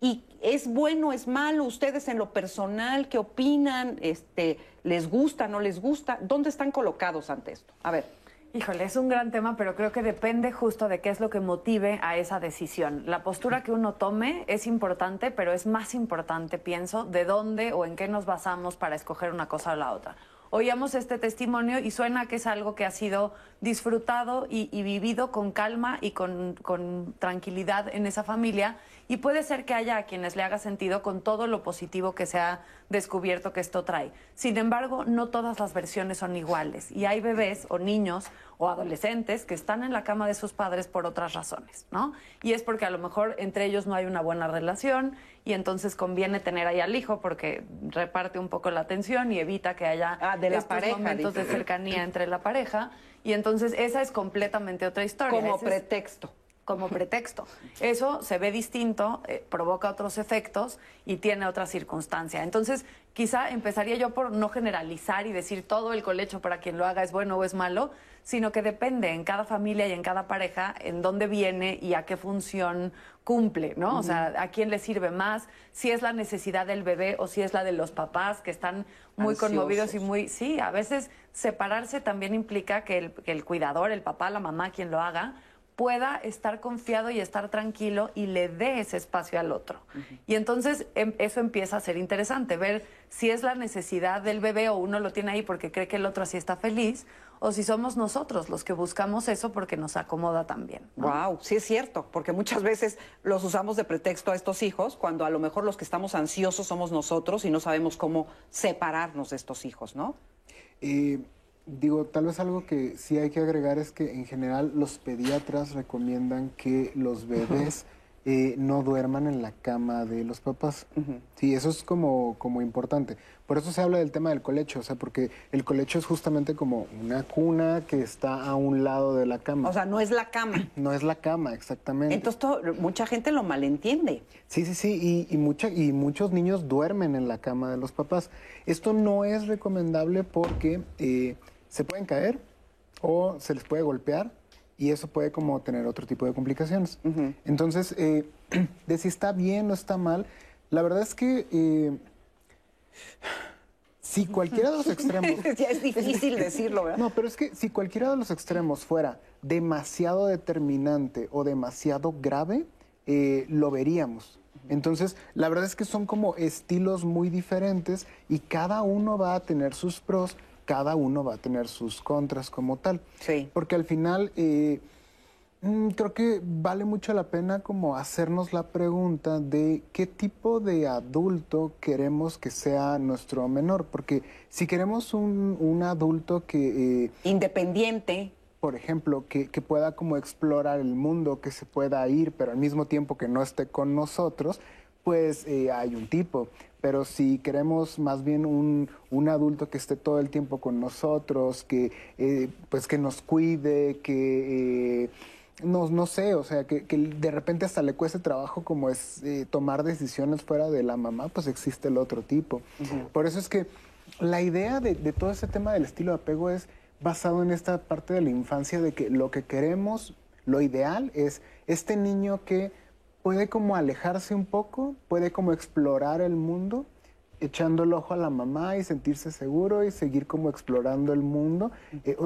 Speaker 2: y es bueno, es malo, ustedes en lo personal, ¿qué opinan? Este, ¿Les gusta, no les gusta? ¿Dónde están colocados ante esto? A ver.
Speaker 4: Híjole, es un gran tema, pero creo que depende justo de qué es lo que motive a esa decisión. La postura que uno tome es importante, pero es más importante, pienso, de dónde o en qué nos basamos para escoger una cosa o la otra oíamos este testimonio y suena que es algo que ha sido disfrutado y, vivido con calma y con, con, tranquilidad en esa familia. Y puede ser que haya a quienes le haga sentido con todo lo positivo que se ha descubierto que esto trae. Sin embargo, no todas las versiones son iguales. Y hay bebés o niños o adolescentes que están en la cama de sus padres por otras razones, ¿no? Y es porque a lo mejor entre ellos no hay una buena relación y entonces conviene tener ahí al hijo porque reparte un poco la atención y evita que haya
Speaker 2: ah, de la
Speaker 4: estos
Speaker 2: pareja,
Speaker 4: momentos de cercanía entre la pareja y entonces esa es completamente otra historia.
Speaker 2: Como pretexto.
Speaker 4: Como pretexto. Eso se ve distinto, eh, provoca otros efectos y tiene otra circunstancia. Entonces, quizá empezaría yo por no generalizar y decir todo el colecho para quien lo haga es bueno o es malo, sino que depende en cada familia y en cada pareja en dónde viene y a qué función cumple, ¿no? O sea, a quién le sirve más, si es la necesidad del bebé o si es la de los papás que están muy conmovidos y muy... Sí, a veces separarse también implica que el, que el cuidador, el papá, la mamá, quien lo haga, pueda estar confiado y estar tranquilo y le dé ese espacio al otro. Y entonces em, eso empieza a ser interesante, ver si es la necesidad del bebé o uno lo tiene ahí porque cree que el otro así está feliz, o si somos nosotros los que buscamos eso porque nos acomoda también.
Speaker 2: Wow, sí es cierto, porque muchas veces los usamos de pretexto a estos hijos, cuando a lo mejor los que estamos ansiosos somos nosotros y no sabemos cómo separarnos de estos hijos, ¿no?
Speaker 5: Eh, Digo, tal vez algo que sí hay que agregar es que en general los pediatras recomiendan que los bebés eh, no duerman en la cama de los papás. Sí, eso es como, como importante. Por eso se habla del tema del colecho, o sea, porque el colecho es justamente como una cuna que está a un lado de la cama.
Speaker 2: O sea, no es la cama.
Speaker 5: No es la cama, exactamente.
Speaker 2: Entonces, mucha gente lo malentiende.
Speaker 5: Sí, sí, sí, y, y, mucha, y muchos niños duermen en la cama de los papás. Esto no es recomendable porque... Eh, se pueden caer o se les puede golpear y eso puede como tener otro tipo de complicaciones. Entonces, eh, de si está bien o está mal, la verdad es que eh, si cualquiera de los extremos...
Speaker 2: ya es difícil decirlo, ¿verdad?
Speaker 5: No, pero es que si cualquiera de los extremos fuera demasiado determinante o demasiado grave, eh, lo veríamos. Entonces, la verdad es que son como estilos muy diferentes y cada uno va a tener sus pros, cada uno va a tener sus contras como tal.
Speaker 2: Sí.
Speaker 5: Porque al final eh, mm, creo que vale mucho la pena como hacernos la pregunta de qué tipo de adulto queremos que sea nuestro menor. Porque si queremos un, un adulto que... eh,
Speaker 2: Independiente.
Speaker 5: por ejemplo, que, que pueda como explorar el mundo, que se pueda ir, pero al mismo tiempo que no esté con nosotros, pues eh, hay un tipo. Pero si queremos más bien un, un adulto que esté todo el tiempo con nosotros, que eh, pues que nos cuide, que eh, no, no sé, o sea, que, que de repente hasta le cueste trabajo como es eh, tomar decisiones fuera de la mamá, pues existe el otro tipo. Por eso es que la idea de, de todo ese tema del estilo de apego es basado en esta parte de la infancia de que lo que queremos, lo ideal es este niño que puede como alejarse un poco, puede como explorar el mundo, echando el ojo a la mamá y sentirse seguro y seguir como explorando el mundo. eh,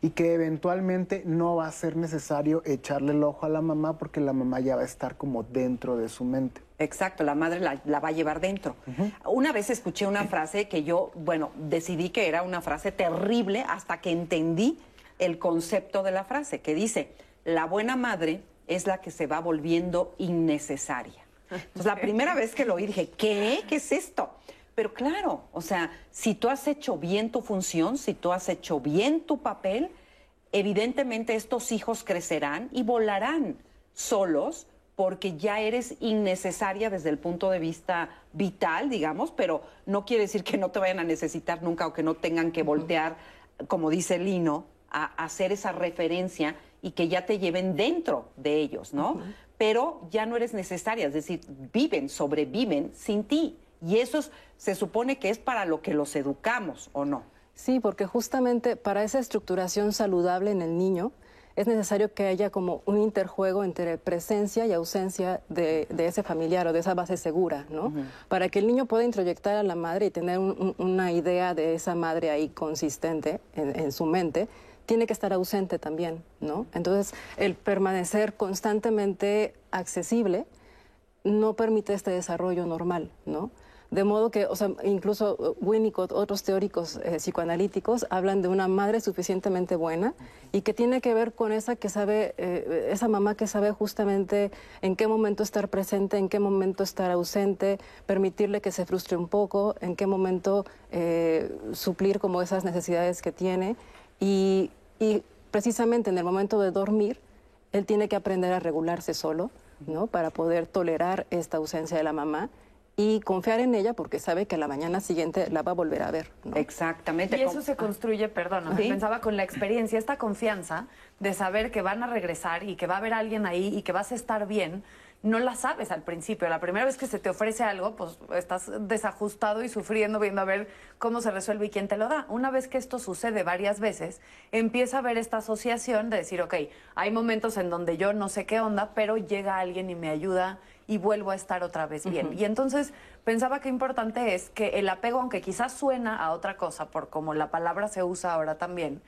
Speaker 5: y que eventualmente no va a ser necesario echarle el ojo a la mamá porque la mamá ya va a estar como dentro de su mente.
Speaker 2: Exacto, la madre la, la va a llevar dentro. Una vez escuché una frase que yo, bueno, decidí que era una frase terrible hasta que entendí el concepto de la frase, que dice, la buena madre es la que se va volviendo innecesaria. Entonces, la primera vez que lo oí dije, ¿qué? ¿Qué es esto? Pero claro, o sea, si tú has hecho bien tu función, si tú has hecho bien tu papel, evidentemente estos hijos crecerán y volarán solos porque ya eres innecesaria desde el punto de vista vital, digamos, pero no quiere decir que no te vayan a necesitar nunca o que no tengan que voltear, como dice Lino, a, a hacer esa referencia y que ya te lleven dentro de ellos, ¿no? Pero ya no eres necesaria, es decir, viven, sobreviven sin ti. Y eso es- se supone que es para lo que los educamos, ¿o no?
Speaker 6: Sí, porque justamente para esa estructuración saludable en el niño es necesario que haya como un interjuego entre presencia y ausencia de, de ese familiar o de esa base segura, ¿no? Para que el niño pueda introyectar a la madre y tener un- un- una idea de esa madre ahí consistente en, en su mente, tiene que estar ausente también, ¿no? Entonces, el permanecer constantemente accesible no permite este desarrollo normal, ¿no? De modo que, o sea, incluso Winnicott, otros teóricos eh, psicoanalíticos hablan de una madre suficientemente buena y que tiene que ver con esa que sabe, eh, esa mamá que sabe justamente en qué momento estar presente, en qué momento estar ausente, permitirle que se frustre un poco, en qué momento eh, suplir como esas necesidades que tiene y, y precisamente en el momento de dormir, él tiene que aprender a regularse solo, ¿no? Para poder tolerar esta ausencia de la mamá y confiar en ella porque sabe que la mañana siguiente la va a volver a ver, ¿no?
Speaker 2: Exactamente.
Speaker 4: Y eso se construye, perdón,
Speaker 2: Sí.
Speaker 4: pensaba con la experiencia, esta confianza de saber que van a regresar y que va a haber alguien ahí y que vas a estar bien, no la sabes al principio. La primera vez que se te ofrece algo, pues estás desajustado y sufriendo, viendo a ver cómo se resuelve y quién te lo da. Una vez que esto sucede varias veces, empieza a haber esta asociación de decir, ok, hay momentos en donde yo no sé qué onda, pero llega alguien y me ayuda y vuelvo a estar otra vez bien. Y entonces pensaba que importante es que el apego, aunque quizás suena a otra cosa, por como la palabra se usa ahora también,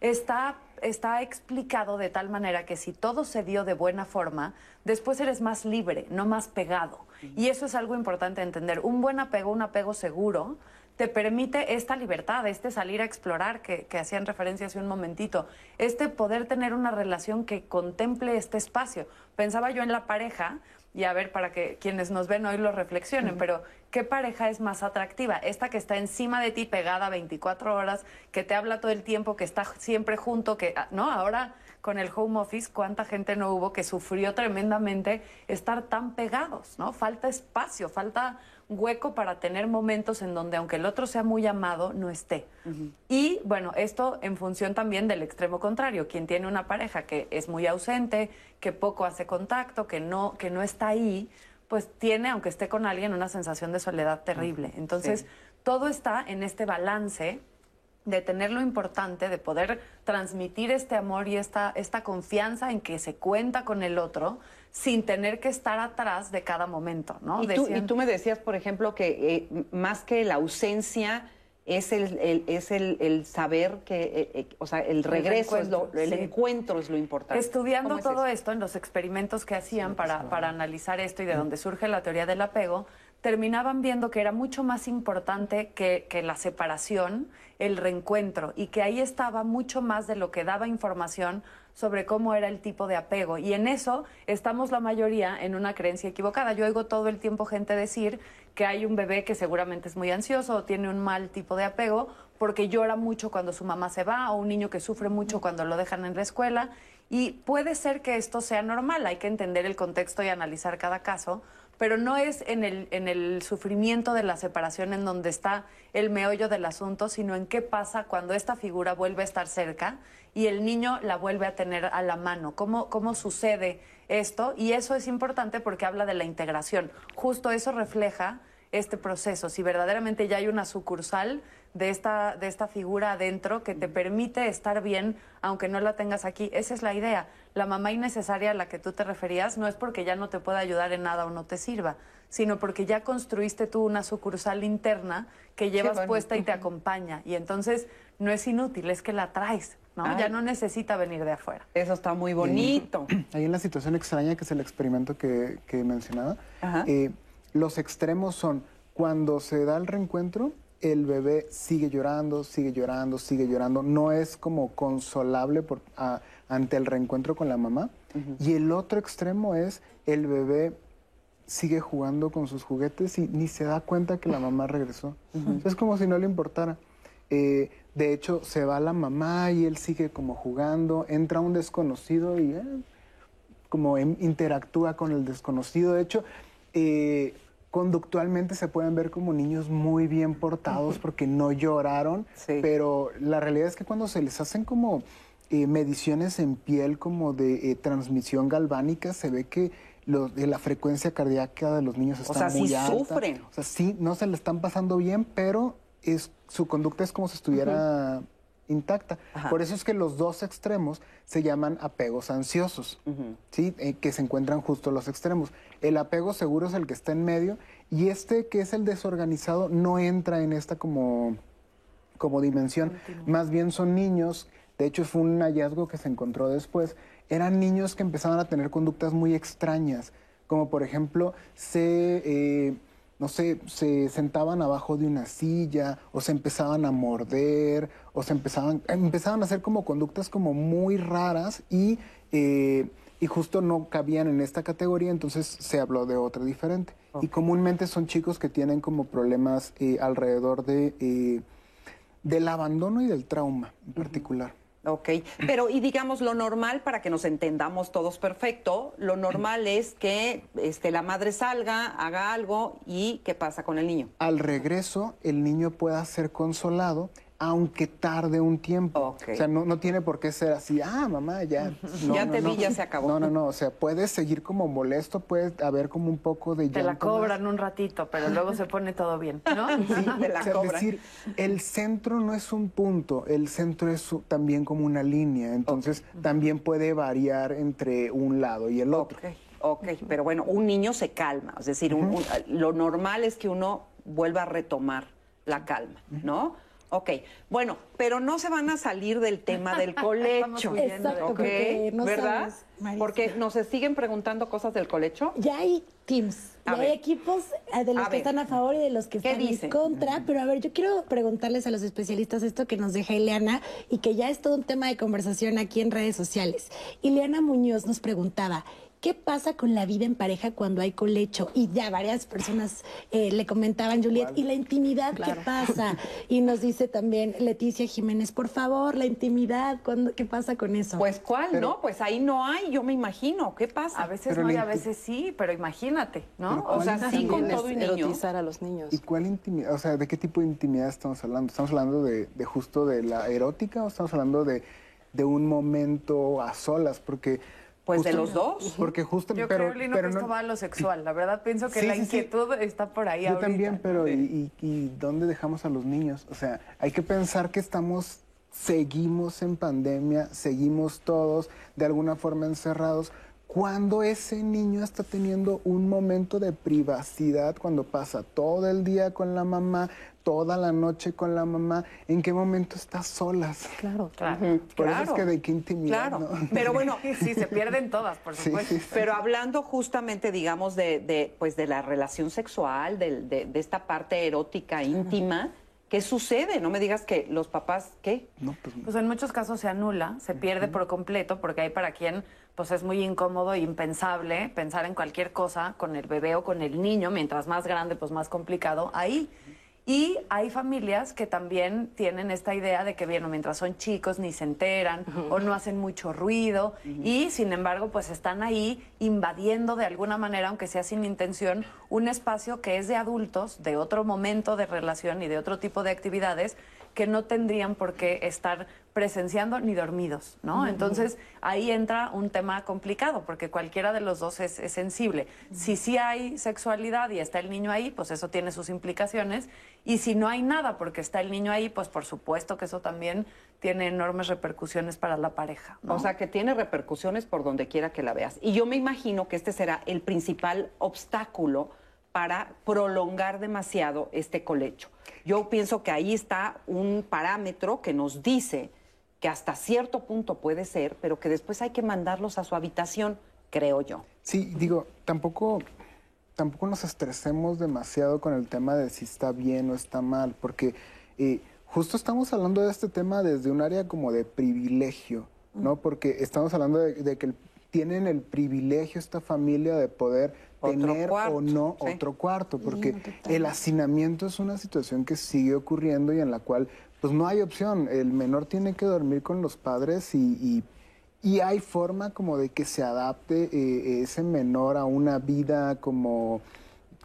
Speaker 4: está, está explicado de tal manera que si todo se dio de buena forma, después eres más libre, no más pegado. Y eso es algo importante entender. Un buen apego, un apego seguro, te permite esta libertad, este salir a explorar que, que hacían referencia hace un momentito, este poder tener una relación que contemple este espacio. Pensaba yo en la pareja, y a ver para que quienes nos ven hoy lo reflexionen, pero ¿qué pareja es más atractiva? Esta que está encima de ti pegada 24 horas, que te habla todo el tiempo, que está siempre junto, que, ah, ¿no? Ahora con el home office, ¿cuánta gente no hubo que sufrió tremendamente estar tan pegados, ¿no? Falta espacio, falta hueco para tener momentos en donde aunque el otro sea muy amado, no esté. Y bueno, esto en función también del extremo contrario, quien tiene una pareja que es muy ausente, que poco hace contacto, que no, que no está ahí, pues tiene, aunque esté con alguien, una sensación de soledad terrible. Entonces, todo está en este balance de tener lo importante, de poder transmitir este amor y esta, esta confianza en que se cuenta con el otro sin tener que estar atrás de cada momento, ¿no?
Speaker 2: Y tú, y tú me decías, por ejemplo, que eh, más que la ausencia es el, el- es el, el saber que, eh, eh, o sea, el regreso, es lo, el
Speaker 4: sí.
Speaker 2: encuentro es lo importante.
Speaker 4: Estudiando
Speaker 2: ¿Cómo es
Speaker 4: todo
Speaker 2: eso?
Speaker 4: esto en los experimentos que hacían para, para analizar esto y de donde surge la teoría del apego, terminaban viendo que era mucho más importante que, que la separación, el reencuentro, y que ahí estaba mucho más de lo que daba información sobre cómo era el tipo de apego. Y en eso estamos la mayoría en una creencia equivocada. Yo oigo todo el tiempo gente decir que hay un bebé que seguramente es muy ansioso o tiene un mal tipo de apego porque llora mucho cuando su mamá se va o un niño que sufre mucho cuando lo dejan en la escuela. Y puede ser que esto sea normal, hay que entender el contexto y analizar cada caso, pero no es en el, en el sufrimiento de la separación en donde está el meollo del asunto, sino en qué pasa cuando esta figura vuelve a estar cerca y el niño la vuelve a tener a la mano, cómo, cómo sucede esto. Y eso es importante porque habla de la integración. Justo eso refleja este proceso, si verdaderamente ya hay una sucursal de esta, de esta figura adentro que te permite estar bien aunque no la tengas aquí. Esa es la idea. La mamá innecesaria a la que tú te referías no es porque ya no te pueda ayudar en nada o no te sirva, sino porque ya construiste tú una sucursal interna que llevas puesta y te acompaña. Y entonces no es inútil, es que la traes, ¿no?
Speaker 2: Ay.
Speaker 4: Ya no necesita venir de afuera.
Speaker 2: Eso está muy bonito.
Speaker 5: Ahí en la situación extraña, que es el experimento que, que mencionaba,
Speaker 2: Ajá.
Speaker 5: eh, los extremos son cuando se da el reencuentro, el bebé sigue llorando, sigue llorando, sigue llorando. No es como consolable por, a- ante el reencuentro con la mamá. Y el otro extremo es el bebé sigue jugando con sus juguetes y ni se da cuenta que la mamá regresó. Es como si no le importara. Eh, de hecho, se va la mamá y él sigue como jugando, entra un desconocido y eh, como em- interactúa con el desconocido. De hecho, eh, conductualmente se pueden ver como niños muy bien portados porque no lloraron,
Speaker 2: Sí.
Speaker 5: pero la realidad es que cuando se les hacen como mediciones en piel como de transmisión galvánica, se ve que los- de la frecuencia cardíaca de los niños está
Speaker 2: sea, sí
Speaker 5: alta.
Speaker 2: sufren.
Speaker 5: O sea, sí, no se le están pasando bien, pero es, su conducta es como si estuviera intacta.
Speaker 2: Ajá.
Speaker 5: Por eso es que los dos extremos se llaman apegos ansiosos, ¿sí? Eh, que se encuentran justo los extremos. El apego seguro es el que está en medio y este que es el desorganizado no entra en esta como, como dimensión. Más bien son niños, de hecho fue un hallazgo que se encontró después, eran niños que empezaban a tener conductas muy extrañas, como por ejemplo se... eh, no sé, se sentaban abajo de una silla o se empezaban a morder o se empezaban, empezaban a hacer como conductas como muy raras y, eh, y justo no cabían en esta categoría, entonces se habló de otra diferente. Y comúnmente son chicos que tienen como problemas eh, alrededor de, eh, del abandono y del trauma en particular.
Speaker 2: Ok, pero y digamos lo normal para que nos entendamos todos perfecto, lo normal es que este, la madre salga, haga algo y ¿qué pasa con el niño?
Speaker 5: Al regreso, el niño pueda ser consolado, aunque tarde un tiempo. O sea, no, no tiene por qué ser así, ah, mamá, ya. No,
Speaker 2: Ya
Speaker 5: no,
Speaker 2: te
Speaker 5: no.
Speaker 2: vi, ya se acabó.
Speaker 5: No, no, no. O sea, puede seguir como molesto, puede haber como un poco de
Speaker 4: Te la
Speaker 5: más.
Speaker 4: cobran un ratito, pero luego se pone todo bien, ¿no?
Speaker 2: Sí, te la
Speaker 5: O sea,
Speaker 2: cobran.
Speaker 5: decir, el centro no es un punto, el centro es su- también como una línea, entonces también puede variar entre un lado y el otro.
Speaker 2: Ok, ok, pero bueno, un niño se calma, es decir, un- un- lo normal es que uno vuelva a retomar la calma, ¿no? Ok, bueno, pero no se van a salir del tema del colecho,
Speaker 3: Exacto,
Speaker 2: ¿ok?
Speaker 3: porque no
Speaker 2: ¿Verdad?
Speaker 3: sabes,
Speaker 2: porque nos siguen preguntando cosas del colecho.
Speaker 3: Ya hay teams,
Speaker 2: A
Speaker 3: ya
Speaker 2: ver.
Speaker 3: hay equipos eh, de los
Speaker 2: A
Speaker 3: que
Speaker 2: ver.
Speaker 3: están a favor y de los que
Speaker 2: ¿Qué
Speaker 3: están
Speaker 2: dice?
Speaker 3: en contra. Pero a ver, yo quiero preguntarles a los especialistas esto que nos deja Ileana y que ya es todo un tema de conversación aquí en redes sociales. Ileana Muñoz nos preguntaba. ¿Qué pasa con la vida en pareja cuando hay colecho? Y ya varias personas eh, le comentaban, Juliet, ¿y la intimidad qué pasa? Y nos dice también Leticia Jiménez, por favor, la intimidad, ¿cuándo- ¿qué pasa con eso?
Speaker 2: Pues cuál, ¿no? Pues ahí no hay, yo me imagino. ¿Qué pasa?
Speaker 4: A veces no y a veces sí, pero imagínate, ¿no?
Speaker 5: Pero
Speaker 2: O sea,
Speaker 5: ¿cuál
Speaker 2: sí con todo y niño.
Speaker 6: erotizar a los niños.
Speaker 5: ¿Y cuál intimidad? O sea, ¿de qué tipo de intimidad estamos hablando? ¿Estamos hablando de, de justo de la erótica o estamos hablando de, de un momento a solas? Porque...
Speaker 2: Pues de los dos.
Speaker 5: Porque justo...
Speaker 4: Yo
Speaker 5: pero,
Speaker 4: creo, Lino,
Speaker 5: pero
Speaker 4: que esto
Speaker 5: no-
Speaker 4: va a lo sexual. La verdad, pienso que
Speaker 5: Sí,
Speaker 4: la
Speaker 5: sí, sí.
Speaker 4: inquietud está por ahí
Speaker 5: Yo
Speaker 4: ahorita.
Speaker 5: también, pero ¿y, y, y dónde dejamos a los niños? O sea, hay que pensar que estamos, seguimos en pandemia, seguimos todos de alguna forma encerrados. Cuando ese niño está teniendo un momento de privacidad, cuando pasa todo el día con la mamá, toda la noche con la mamá, ¿en qué momento está solas?
Speaker 6: Claro,
Speaker 2: claro.
Speaker 5: Por eso es que de qué intimidad.
Speaker 2: Claro,
Speaker 5: ¿no?
Speaker 2: pero bueno,
Speaker 4: Sí, se pierden todas, por supuesto.
Speaker 5: sí, sí.
Speaker 2: Pero hablando justamente, digamos, de, de, pues de la relación sexual, del- de, de esta parte erótica íntima, ¿qué sucede? No me digas que los papás, ¿qué?
Speaker 5: No, pues,
Speaker 4: Pues en muchos casos se anula, se pierde por completo, porque hay para quien pues es muy incómodo e impensable pensar en cualquier cosa con el bebé o con el niño, mientras más grande, pues más complicado ahí. Y hay familias que también tienen esta idea de que, bueno, mientras son chicos ni se enteran o no hacen mucho ruido y, sin embargo, pues están ahí invadiendo de alguna manera, aunque sea sin intención, un espacio que es de adultos, de otro momento de relación y de otro tipo de actividades que no tendrían por qué estar presenciando ni dormidos, ¿no? Entonces ahí entra un tema complicado porque cualquiera de los dos es, es sensible. Si sí hay sexualidad y está el niño ahí, pues eso tiene sus implicaciones. Y si no hay nada porque está el niño ahí, pues por supuesto que eso también tiene enormes repercusiones para la pareja. ¿no?
Speaker 2: O sea, que tiene repercusiones por donde quiera que la veas. Y yo me imagino que este será el principal obstáculo para prolongar demasiado este colecho. Yo pienso que ahí está un parámetro que nos dice que hasta cierto punto puede ser, pero que después hay que mandarlos a su habitación, creo yo.
Speaker 5: Sí, digo, tampoco, tampoco nos estresemos demasiado con el tema de si está bien o está mal, porque eh, justo estamos hablando de este tema desde un área como de privilegio, ¿no? Porque estamos hablando de, de que el- tienen el privilegio esta familia de poder tener
Speaker 2: cuarto,
Speaker 5: o no
Speaker 2: sí.
Speaker 5: otro cuarto, porque el hacinamiento es una situación que sigue ocurriendo y en la cual pues no hay opción. El menor tiene que dormir con los padres y, y- y hay forma como de que se adapte eh, ese menor a una vida como,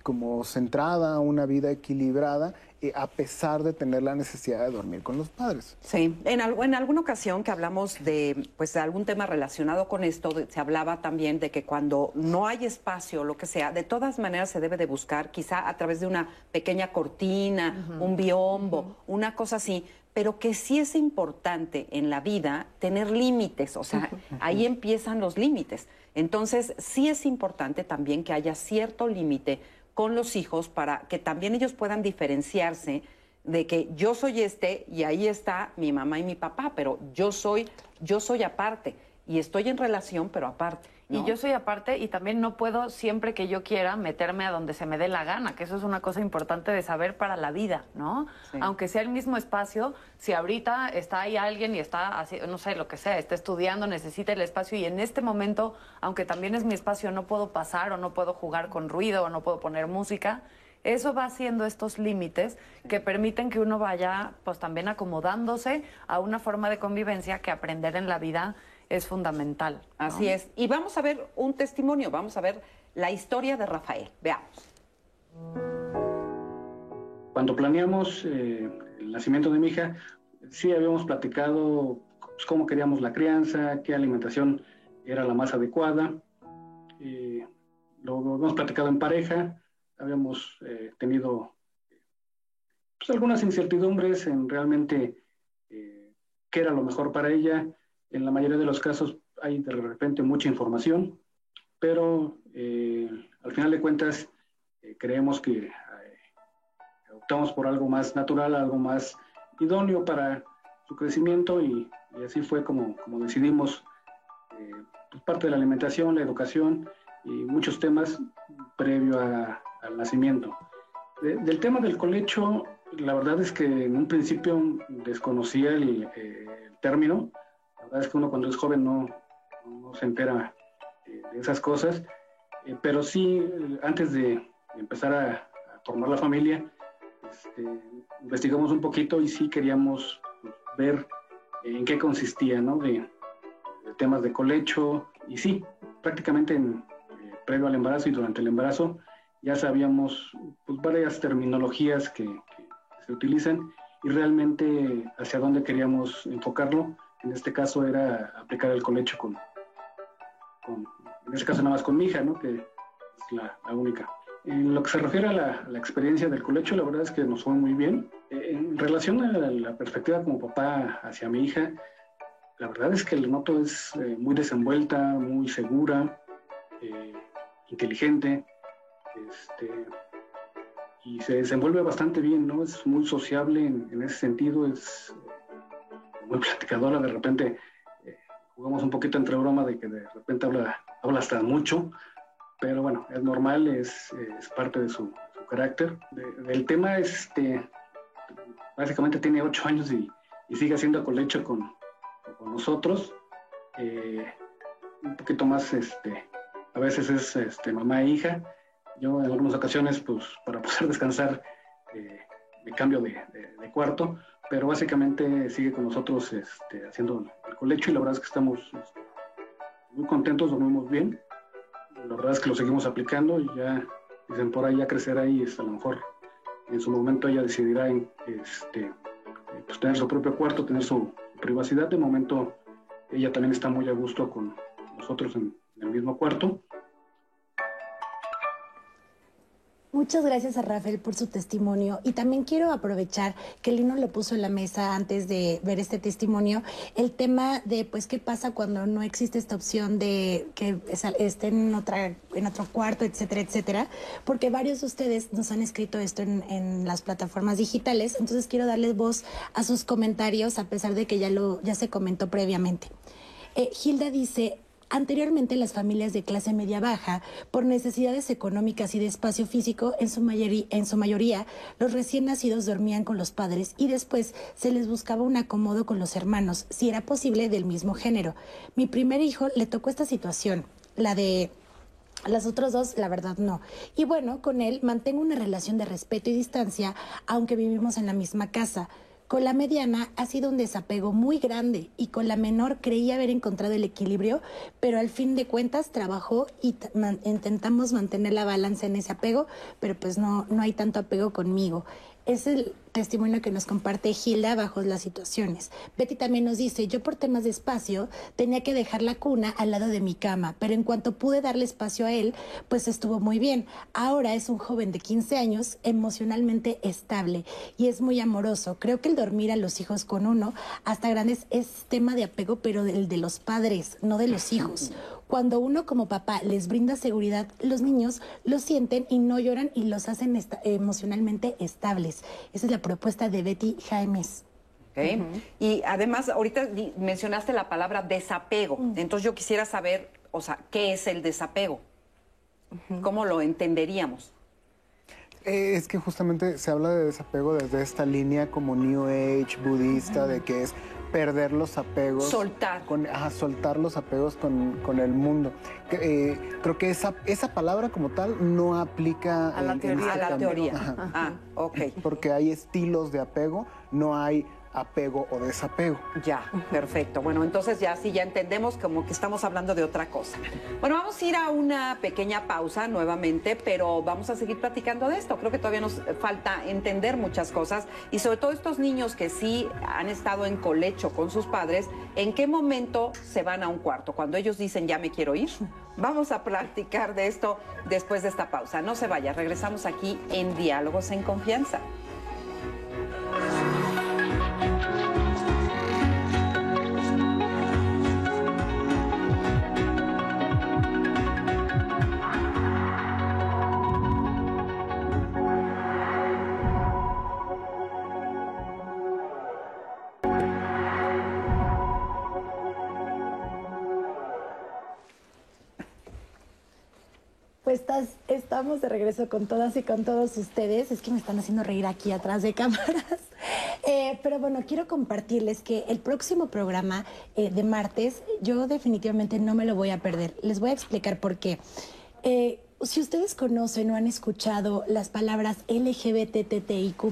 Speaker 5: como centrada, una vida equilibrada, eh, a pesar de tener la necesidad de dormir con los padres.
Speaker 2: Sí, en, al- en alguna ocasión que hablamos de, pues, de algún tema relacionado con esto, de- se hablaba también de que cuando no hay espacio, lo que sea, de todas maneras se debe de buscar, quizá a través de una pequeña cortina, un biombo, una cosa así, pero que sí es importante en la vida tener límites, o sea, ahí empiezan los límites. Entonces, sí es importante también que haya cierto límite con los hijos para que también ellos puedan diferenciarse de que yo soy este y ahí está mi mamá y mi papá, pero yo soy, yo soy aparte y estoy en relación, pero aparte.
Speaker 4: Y yo soy aparte y también no puedo siempre que yo quiera meterme a donde se me dé la gana, que eso es una cosa importante de saber para la vida, ¿no?
Speaker 2: Sí.
Speaker 4: Aunque sea el mismo espacio, si ahorita está ahí alguien y está así, no sé, lo que sea, está estudiando, necesita el espacio y en este momento, aunque también es mi espacio, no puedo pasar o no puedo jugar con ruido o no puedo poner música, eso va haciendo estos límites que permiten que uno vaya pues también acomodándose a una forma de convivencia que aprender en la vida es fundamental. ¿no?
Speaker 2: Así es. Y vamos a ver un testimonio, vamos a ver la historia de Rafael. Veamos.
Speaker 8: Cuando planeamos eh, el nacimiento de mi hija, sí habíamos platicado pues, cómo queríamos la crianza, qué alimentación era la más adecuada. Eh, lo hemos platicado en pareja, habíamos eh, tenido pues, algunas incertidumbres en realmente eh, qué era lo mejor para ella. En la mayoría de los casos hay de repente mucha información, pero eh, al final de cuentas eh, creemos que eh, optamos por algo más natural, algo más idóneo para su crecimiento y, y así fue como, como decidimos eh, parte de la alimentación, la educación y muchos temas previo a- al nacimiento. De- del tema del colecho, la verdad es que en un principio desconocía el, el término. Verdad es que uno cuando es joven no, no se entera eh, de esas cosas, Eh, pero sí, eh, antes de, empezar a, a formar la familia, este, investigamos un poquito y sí queríamos pues, ver en qué consistía, ¿no? De, de temas de colecho y sí, prácticamente en, eh, previo al embarazo y durante el embarazo ya sabíamos pues, varias terminologías que, que se utilizan y realmente hacia dónde queríamos enfocarlo. En este caso era aplicar el colecho con, con- en este caso nada más con mi hija, ¿no? que es la, la única. En lo que se refiere a la, la experiencia del colecho, la verdad es que nos fue muy bien. Eh, En relación a la, perspectiva como papá hacia mi hija, la verdad es que el noto es eh, muy desenvuelta, muy segura. eh, inteligente, este, y se desenvuelve bastante bien, ¿no? Es muy sociable en, ese sentido, es muy platicadora, de repente eh, jugamos un poquito entre broma de que de repente habla, habla hasta mucho, pero bueno, es normal, es, es parte de su, carácter. el tema, este, básicamente tiene ocho años y, y sigue haciendo colecho con, con nosotros. Eh, un poquito más, este, a veces es este, mamá e hija. Yo en algunas ocasiones, pues para poder descansar, eh, me cambio de, cuarto, pero básicamente sigue con nosotros este, haciendo el colecho y la verdad es que estamos este, muy contentos, dormimos bien. La verdad es que lo seguimos aplicando y ya dicen por ahí ya crecerá y este, a lo mejor en su momento ella decidirá en, este, pues, tener su propio cuarto, tener su privacidad. De momento ella también está muy a gusto con nosotros en, el mismo cuarto.
Speaker 3: Muchas gracias a Rafael por su testimonio y también quiero aprovechar que Lino lo puso en la mesa antes de ver este testimonio, el tema de pues qué pasa cuando no existe esta opción de que estén en, otra, en otro cuarto, etcétera, etcétera, porque varios de ustedes nos han escrito esto en, en las plataformas digitales, entonces quiero darles voz a sus comentarios a pesar de que ya, lo, ya se comentó previamente. Eh, Hilda dice, Anteriormente las familias de clase media baja, por necesidades económicas y de espacio físico, en su, mayoría, en su mayoría los recién nacidos dormían con los padres y después se les buscaba un acomodo con los hermanos, si era posible del mismo género. Mi primer hijo le tocó esta situación, la de las otras dos, la verdad, no. Y bueno, con él mantengo una relación de respeto y distancia, aunque vivimos en la misma casa. Con la mediana ha sido un desapego muy grande y con la menor creí haber encontrado el equilibrio, pero al fin de cuentas trabajó y intentamos mantener la balanza en ese apego, pero pues no, no hay tanto apego conmigo. Es el testimonio que nos comparte Gilda bajo las situaciones. Betty también nos dice, yo por temas de espacio tenía que dejar la cuna al lado de mi cama, pero en cuanto pude darle espacio a él, pues estuvo muy bien. Ahora es un joven de 15 años, emocionalmente estable y es muy amoroso. Creo que el dormir a los hijos con uno hasta grandes es tema de apego, pero el de los padres, no de los hijos. Cuando uno como papá les brinda seguridad, los niños lo sienten y no lloran y los hacen emocionalmente estables. Esa es la propuesta de Betty Jaimes.
Speaker 2: Y además, ahorita mencionaste la palabra desapego. Mm. Entonces yo quisiera saber, o sea, ¿qué es el desapego? ¿Cómo lo entenderíamos?
Speaker 5: Eh, es que justamente se habla de desapego desde esta línea como New Age budista, de que es perder los apegos.
Speaker 2: Soltar.
Speaker 5: Con, soltar los apegos con, el mundo. Eh, creo que esa, esa palabra como tal no aplica
Speaker 2: a la teoría. a la teoría. Ah, ok.
Speaker 5: Porque hay estilos de apego, no hay apego o desapego.
Speaker 2: Ya, perfecto. Bueno, entonces ya sí, ya entendemos como que estamos hablando de otra cosa. Bueno, vamos a ir a una pequeña pausa nuevamente, pero vamos a seguir platicando de esto. Creo que todavía nos falta entender muchas cosas y sobre todo estos niños que sí han estado en colecho con sus padres, ¿en qué momento se van a un cuarto? Cuando ellos dicen ya me quiero ir. Vamos a platicar de esto después de esta pausa. No se vaya, regresamos aquí en Diálogos en Confianza.
Speaker 3: Estamos de regreso con todas y con todos ustedes. Es que me están haciendo reír aquí atrás de cámaras. Eh, pero bueno, quiero compartirles que el próximo programa eh, de martes yo definitivamente no me lo voy a perder. Les voy a explicar por qué. Eh, si ustedes conocen o han escuchado las palabras LGBTTIQ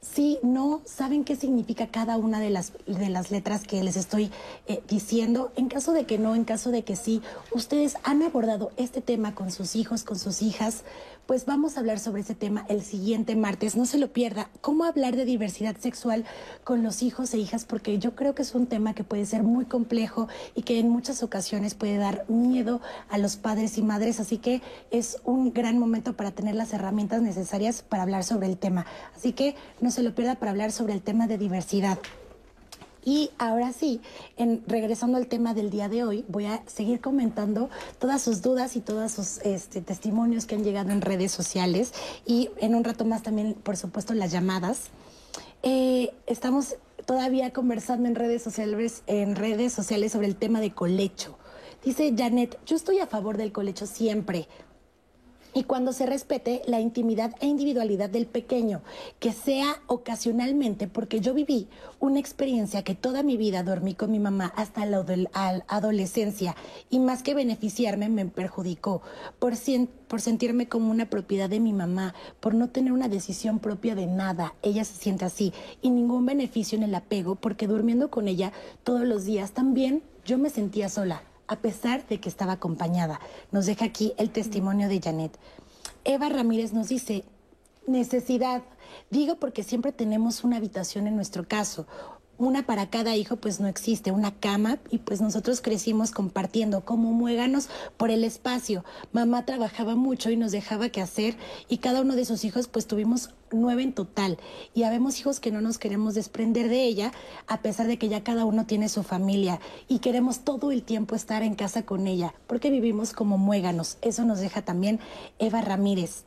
Speaker 3: si no saben qué significa cada una de las, de las letras que les estoy eh, diciendo, en caso de que no, en caso de que sí, ustedes han abordado este tema con sus hijos, con sus hijas, pues vamos a hablar sobre ese tema el siguiente martes. No se lo pierda. ¿Cómo hablar de diversidad sexual con los hijos e hijas? Porque yo creo que es un tema que puede ser muy complejo y que en muchas ocasiones puede dar miedo a los padres y madres. Así que es un gran momento para tener las herramientas necesarias para hablar sobre el tema. Así que no se lo pierda para hablar sobre el tema de diversidad. Y ahora sí, regresando al tema del día de hoy, voy a seguir comentando todas sus dudas y todos sus este, testimonios que han llegado en redes sociales y en un rato más también, por supuesto, las llamadas. Eh, estamos todavía conversando en redes sociales, en redes sociales sobre el tema de colecho. Dice Janet, yo estoy a favor del colecho siempre, y cuando se respete la intimidad e individualidad del pequeño, que sea ocasionalmente, porque yo viví una experiencia que toda mi vida dormí con mi mamá hasta la adolescencia y más que beneficiarme me perjudicó por, sentirme como una propiedad de mi mamá, por no tener una decisión propia de nada, ella se siente así y ningún beneficio en el apego porque durmiendo con ella todos los días también yo me sentía sola a pesar de que estaba acompañada. Nos deja aquí el testimonio de Janet. Eva Ramírez nos dice, necesidad. Digo porque siempre tenemos una habitación en nuestro caso, una para cada hijo pues no existe, una cama y pues nosotros crecimos compartiendo como muéganos por el espacio. Mamá trabajaba mucho y nos dejaba que hacer y cada uno de sus hijos pues tuvimos nueve en total y habemos hijos que no nos queremos desprender de ella a pesar de que ya cada uno tiene su familia y queremos todo el tiempo estar en casa con ella porque vivimos como muéganos. Eso nos deja también Eva Ramírez.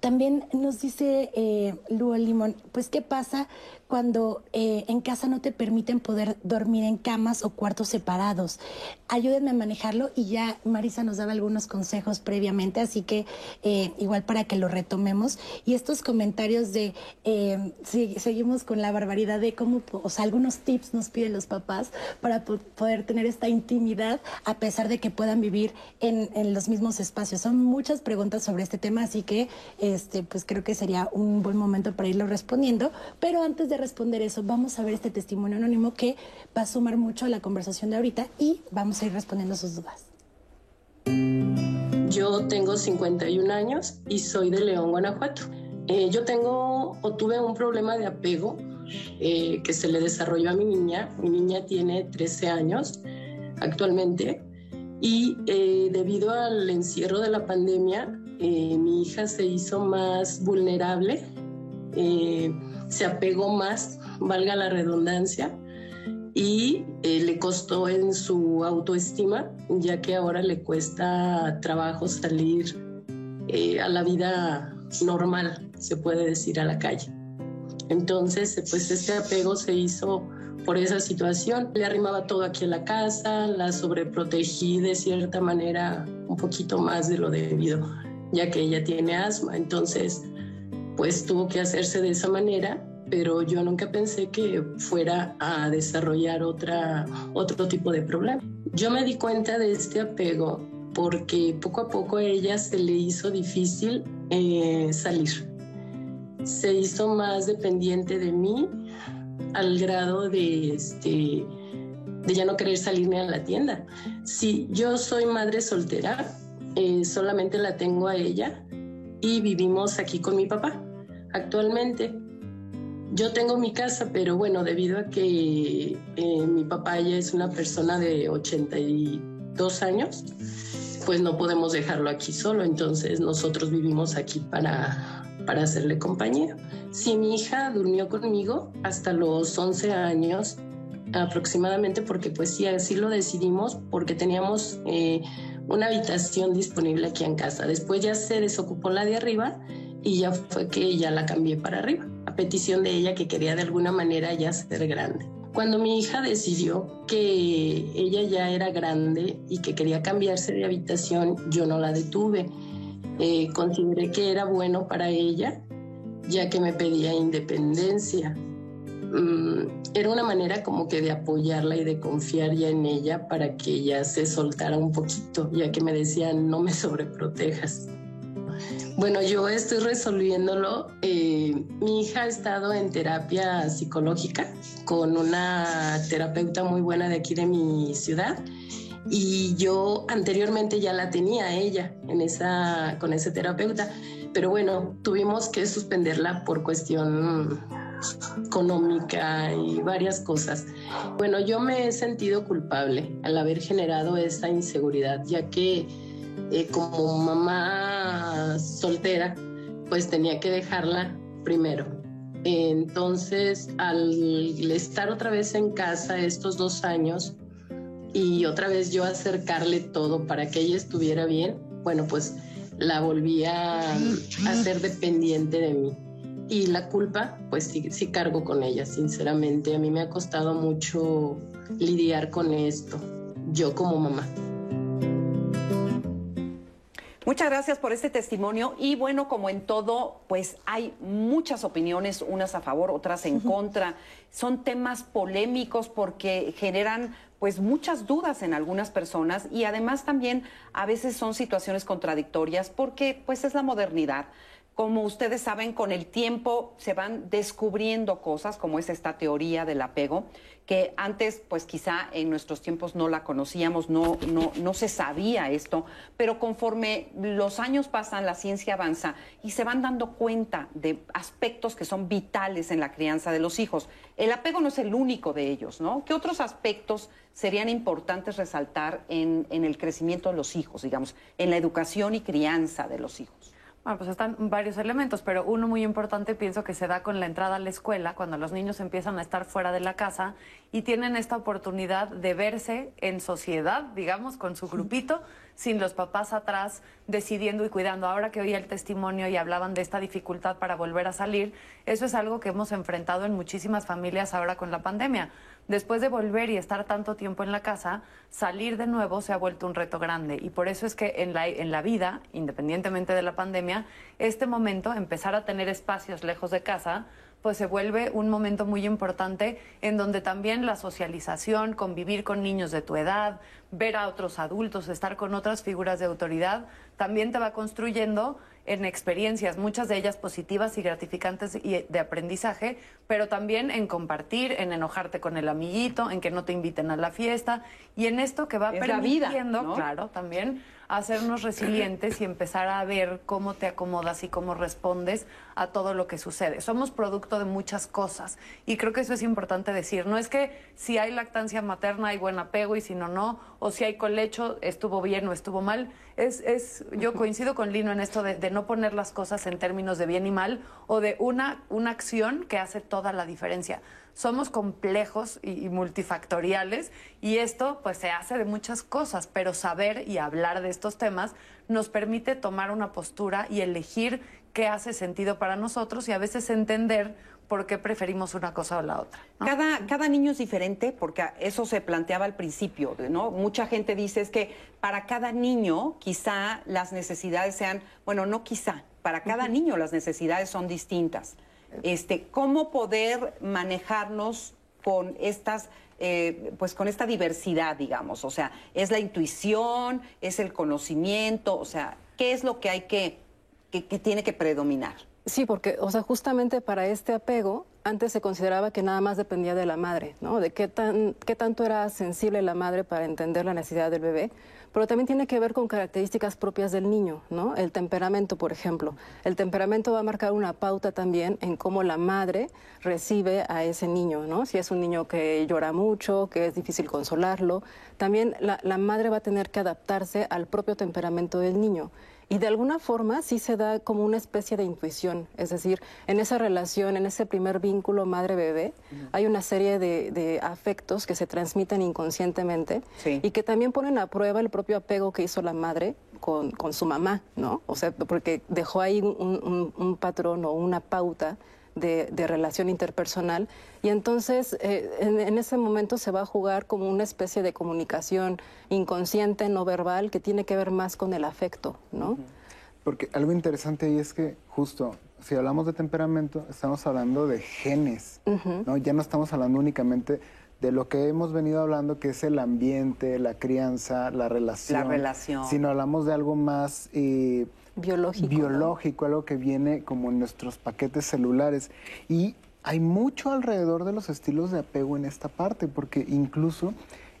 Speaker 3: También nos dice eh, Luo Limón, pues qué pasa cuando eh, en casa no te permiten poder dormir en camas o cuartos separados. Ayúdenme a manejarlo y ya Marisa nos daba algunos consejos previamente, así que eh, igual para que lo retomemos. Y estos comentarios de, eh, seguimos con la barbaridad de cómo, o sea, algunos tips nos piden los papás para poder tener esta intimidad a pesar de que puedan vivir en, en los mismos espacios. Son muchas preguntas sobre este tema, así que este, pues creo que sería un buen momento para irlo respondiendo. Pero antes de responder eso, vamos a ver este testimonio anónimo que va a sumar mucho a la conversación de ahorita y vamos a ir respondiendo sus dudas.
Speaker 9: Yo tengo 51 años y soy de León, Guanajuato. Eh, yo tengo o tuve un problema de apego eh, que se le desarrolló a mi niña. Mi niña tiene 13 años actualmente y eh, debido al encierro de la pandemia, mi hija se hizo más vulnerable se apegó más, valga la redundancia, y eh, le costó en su autoestima, ya que ahora le cuesta trabajo salir eh, a la vida normal, se puede decir, a la calle. Entonces, pues este apego se hizo por esa situación. Le arrimaba todo aquí a la casa, la sobreprotegí de cierta manera un poquito más de lo debido, ya que ella tiene asma. Entonces, pues tuvo que hacerse de esa manera, pero yo nunca pensé que fuera a desarrollar otra, otro tipo de problema. Yo me di cuenta de este apego porque poco a poco a ella se le hizo difícil eh, salir. Se hizo más dependiente de mí al grado de, este, de ya no querer salir ni a la tienda. Si yo soy madre soltera, eh, solamente la tengo a ella y vivimos aquí con mi papá actualmente. Yo tengo mi casa, pero bueno, debido a que eh, mi papá ya es una persona de 82 años, pues no podemos dejarlo aquí solo, entonces nosotros vivimos aquí para, para hacerle compañía. Si mi hija durmió conmigo hasta los 11 años aproximadamente, porque pues sí, así lo decidimos, porque teníamos eh, una habitación disponible aquí en casa. Después ya se desocupó la de arriba y ya fue que ya la cambié para arriba, a petición de ella que quería de alguna manera ya ser grande. Cuando mi hija decidió que ella ya era grande y que quería cambiarse de habitación, yo no la detuve. Eh, consideré que era bueno para ella, ya que me pedía independencia. Mm, era una manera como que de apoyarla y de confiar ya en ella para que ella se soltara un poquito, ya que me decía, no me sobreprotejas. Bueno, yo estoy resolviéndolo. Eh, mi hija ha estado en terapia psicológica con una terapeuta muy buena de aquí de mi ciudad y yo anteriormente ya la tenía ella en esa, con ese terapeuta, pero bueno, tuvimos que suspenderla por cuestión económica y varias cosas. Bueno, yo me he sentido culpable al haber generado esa inseguridad, ya que eh, como mamá soltera, pues tenía que dejarla primero. Entonces, al estar otra vez en casa estos dos años y otra vez yo acercarle todo para que ella estuviera bien, bueno, pues la volví a hacer dependiente de mí. Y la culpa, pues sí, sí cargo con ella, sinceramente. A mí me ha costado mucho lidiar con esto, yo como mamá.
Speaker 2: Muchas gracias por este testimonio y bueno, como en todo, pues hay muchas opiniones, unas a favor, otras en contra. Son temas polémicos porque generan pues muchas dudas en algunas personas y además también a veces son situaciones contradictorias porque pues es la modernidad. Como ustedes saben, con el tiempo se van descubriendo cosas, como es esta teoría del apego, que antes, pues quizá en nuestros tiempos no la conocíamos, no, no, no se sabía esto, pero conforme los años pasan, la ciencia avanza y se van dando cuenta de aspectos que son vitales en la crianza de los hijos. El apego no es el único de ellos, ¿no? ¿Qué otros aspectos serían importantes resaltar en, en el crecimiento de los hijos, digamos, en la educación y crianza de los hijos?
Speaker 4: Bueno, pues están varios elementos, pero uno muy importante pienso que se da con la entrada a la escuela, cuando los niños empiezan a estar fuera de la casa y tienen esta oportunidad de verse en sociedad, digamos, con su grupito, sin los papás atrás decidiendo y cuidando. Ahora que oía el testimonio y hablaban de esta dificultad para volver a salir, eso es algo que hemos enfrentado en muchísimas familias ahora con la pandemia después de volver y estar tanto tiempo en la casa, salir de nuevo se ha vuelto un reto grande. Y por eso es que en la, en la vida, independientemente de la pandemia, este momento, empezar a tener espacios lejos de casa, pues se vuelve un momento muy importante en donde también la socialización, convivir con niños de tu edad, ver a otros adultos, estar con otras figuras de autoridad, también te va construyendo en experiencias, muchas de ellas positivas y gratificantes y de aprendizaje, pero también en compartir, en enojarte con el amiguito, en que no te inviten a la fiesta. Y en esto que va permitiendo, claro, también hacernos resilientes y empezar a ver cómo te acomodas y cómo respondes a todo lo que sucede. Somos producto de muchas cosas y creo que eso es importante decir. No es que si hay lactancia materna hay buen apego y si no, no, o si hay colecho estuvo bien o estuvo mal. Es, es, yo coincido con Lino en esto de, no poner las cosas en términos de bien y mal o de una, una acción que hace toda la diferencia somos complejos y, multifactoriales y esto pues se hace de muchas cosas, pero saber y hablar de estos temas nos permite tomar una postura y elegir qué hace sentido para nosotros y a veces entender por qué preferimos una cosa o la otra.
Speaker 2: Cada, cada niño es diferente, porque eso se planteaba al principio, ¿no? Mucha gente dice es que para cada niño quizá las necesidades sean, bueno, no quizá, para cada niño las necesidades son distintas este, cómo poder manejarnos con estas eh, pues con esta diversidad, digamos, o sea, es la intuición, es el conocimiento, o sea, ¿qué es lo que hay que, que, que tiene que predominar?
Speaker 6: Sí, porque, o sea, justamente para este apego, antes se consideraba que nada más dependía de la madre, ¿no? De qué, tan, qué tanto era sensible la madre para entender la necesidad del bebé pero también tiene que ver con características propias del niño, ¿no? El temperamento, por ejemplo. El temperamento va a marcar una pauta también en cómo la madre recibe a ese niño, ¿no? Si es un niño que llora mucho, que es difícil consolarlo, también la, la madre va a tener que adaptarse al propio temperamento del niño. Y de alguna forma sí se da como una especie de intuición, es decir, en esa relación, en ese primer vínculo madre-bebé, hay una serie de, afectos que se transmiten inconscientemente y que también ponen a prueba el propio apego que hizo la madre con, su mamá, ¿no? O sea, porque dejó ahí un patrón o una pauta de, relación interpersonal y entonces eh, en, ese momento se va a jugar como una especie de comunicación inconsciente, no verbal, que tiene que ver más con el afecto, ¿no?
Speaker 5: Porque algo interesante ahí es que justo si hablamos de temperamento, estamos hablando de genes, ¿no? Ya no estamos hablando únicamente de lo que hemos venido hablando, que es el ambiente, la crianza, la relación.
Speaker 2: La relación.
Speaker 5: Sino hablamos de algo más... Eh,
Speaker 6: biológico.
Speaker 5: Biológico, algo que viene como en nuestros paquetes celulares. Y hay mucho alrededor de los estilos de apego en esta parte, porque incluso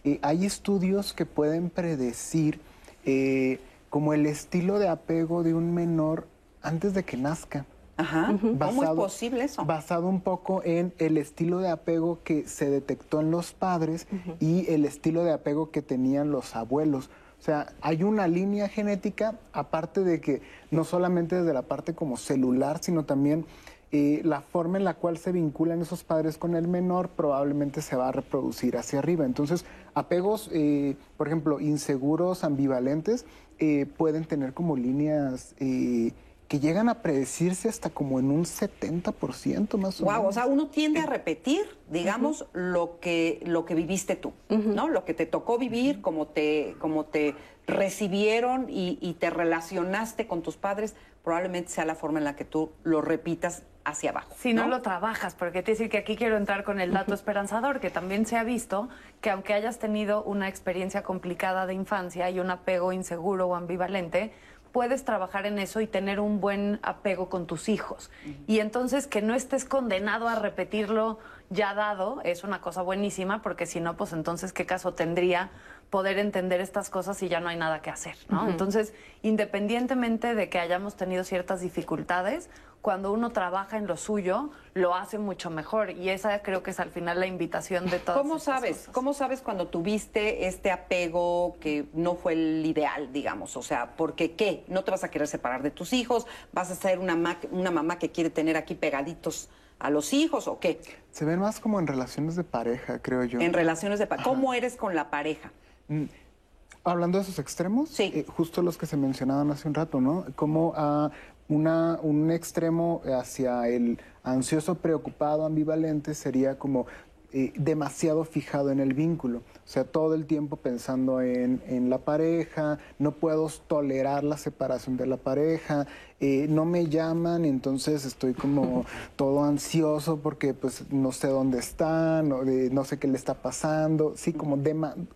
Speaker 5: eh, hay estudios que pueden predecir eh, como el estilo de apego de un menor antes de que nazca.
Speaker 2: Ajá. ¿Cómo es posible eso?
Speaker 5: Basado un poco en el estilo de apego que se detectó en los padres y el estilo de apego que tenían los abuelos. O sea, hay una línea genética, aparte de que no solamente desde la parte como celular, sino también eh, la forma en la cual se vinculan esos padres con el menor probablemente se va a reproducir hacia arriba. Entonces, apegos, eh, por ejemplo, inseguros, ambivalentes, eh, pueden tener como líneas que llegan a predecirse hasta como en un 70% más o
Speaker 2: wow,
Speaker 5: menos.
Speaker 2: o sea, uno tiende a repetir, digamos, lo que lo que viviste tú, ¿no? Lo que te tocó vivir, como te como te recibieron y, y, te relacionaste con tus padres, probablemente sea la forma en la que tú lo repitas hacia abajo.
Speaker 4: Si no, lo trabajas, porque te decir que aquí quiero entrar con el dato esperanzador, que también se ha visto que aunque hayas tenido una experiencia complicada de infancia y un apego inseguro o ambivalente, puedes trabajar en eso y tener un buen apego con tus hijos. Y entonces que no estés condenado a repetirlo ya dado es una cosa buenísima, porque si no, pues entonces qué caso tendría poder entender estas cosas si ya no hay nada que hacer, ¿no? Entonces, independientemente de que hayamos tenido ciertas dificultades, cuando uno trabaja en lo suyo, lo hace mucho mejor. Y esa creo que es al final la invitación de todos.
Speaker 2: ¿Cómo sabes? ¿Cómo sabes cuando tuviste este apego que no fue el ideal, digamos? O sea, porque qué? ¿No te vas a querer separar de tus hijos? ¿Vas a ser una, una mamá que quiere tener aquí pegaditos a los hijos o qué?
Speaker 5: Se ven más como en relaciones de pareja, creo yo.
Speaker 2: En relaciones de pareja. ¿Cómo eres con la pareja?
Speaker 5: Mm, hablando de esos extremos,
Speaker 2: sí.
Speaker 5: Eh, justo los que se mencionaban hace un rato, ¿no? Como a una, un extremo hacia el ansioso, preocupado, ambivalente sería como eh, demasiado fijado en el vínculo. O sea, todo el tiempo pensando en, en la pareja, no puedo tolerar la separación de la pareja, eh, no me llaman, entonces estoy como todo ansioso porque pues no sé dónde están, no, sé qué le está pasando. Sí, como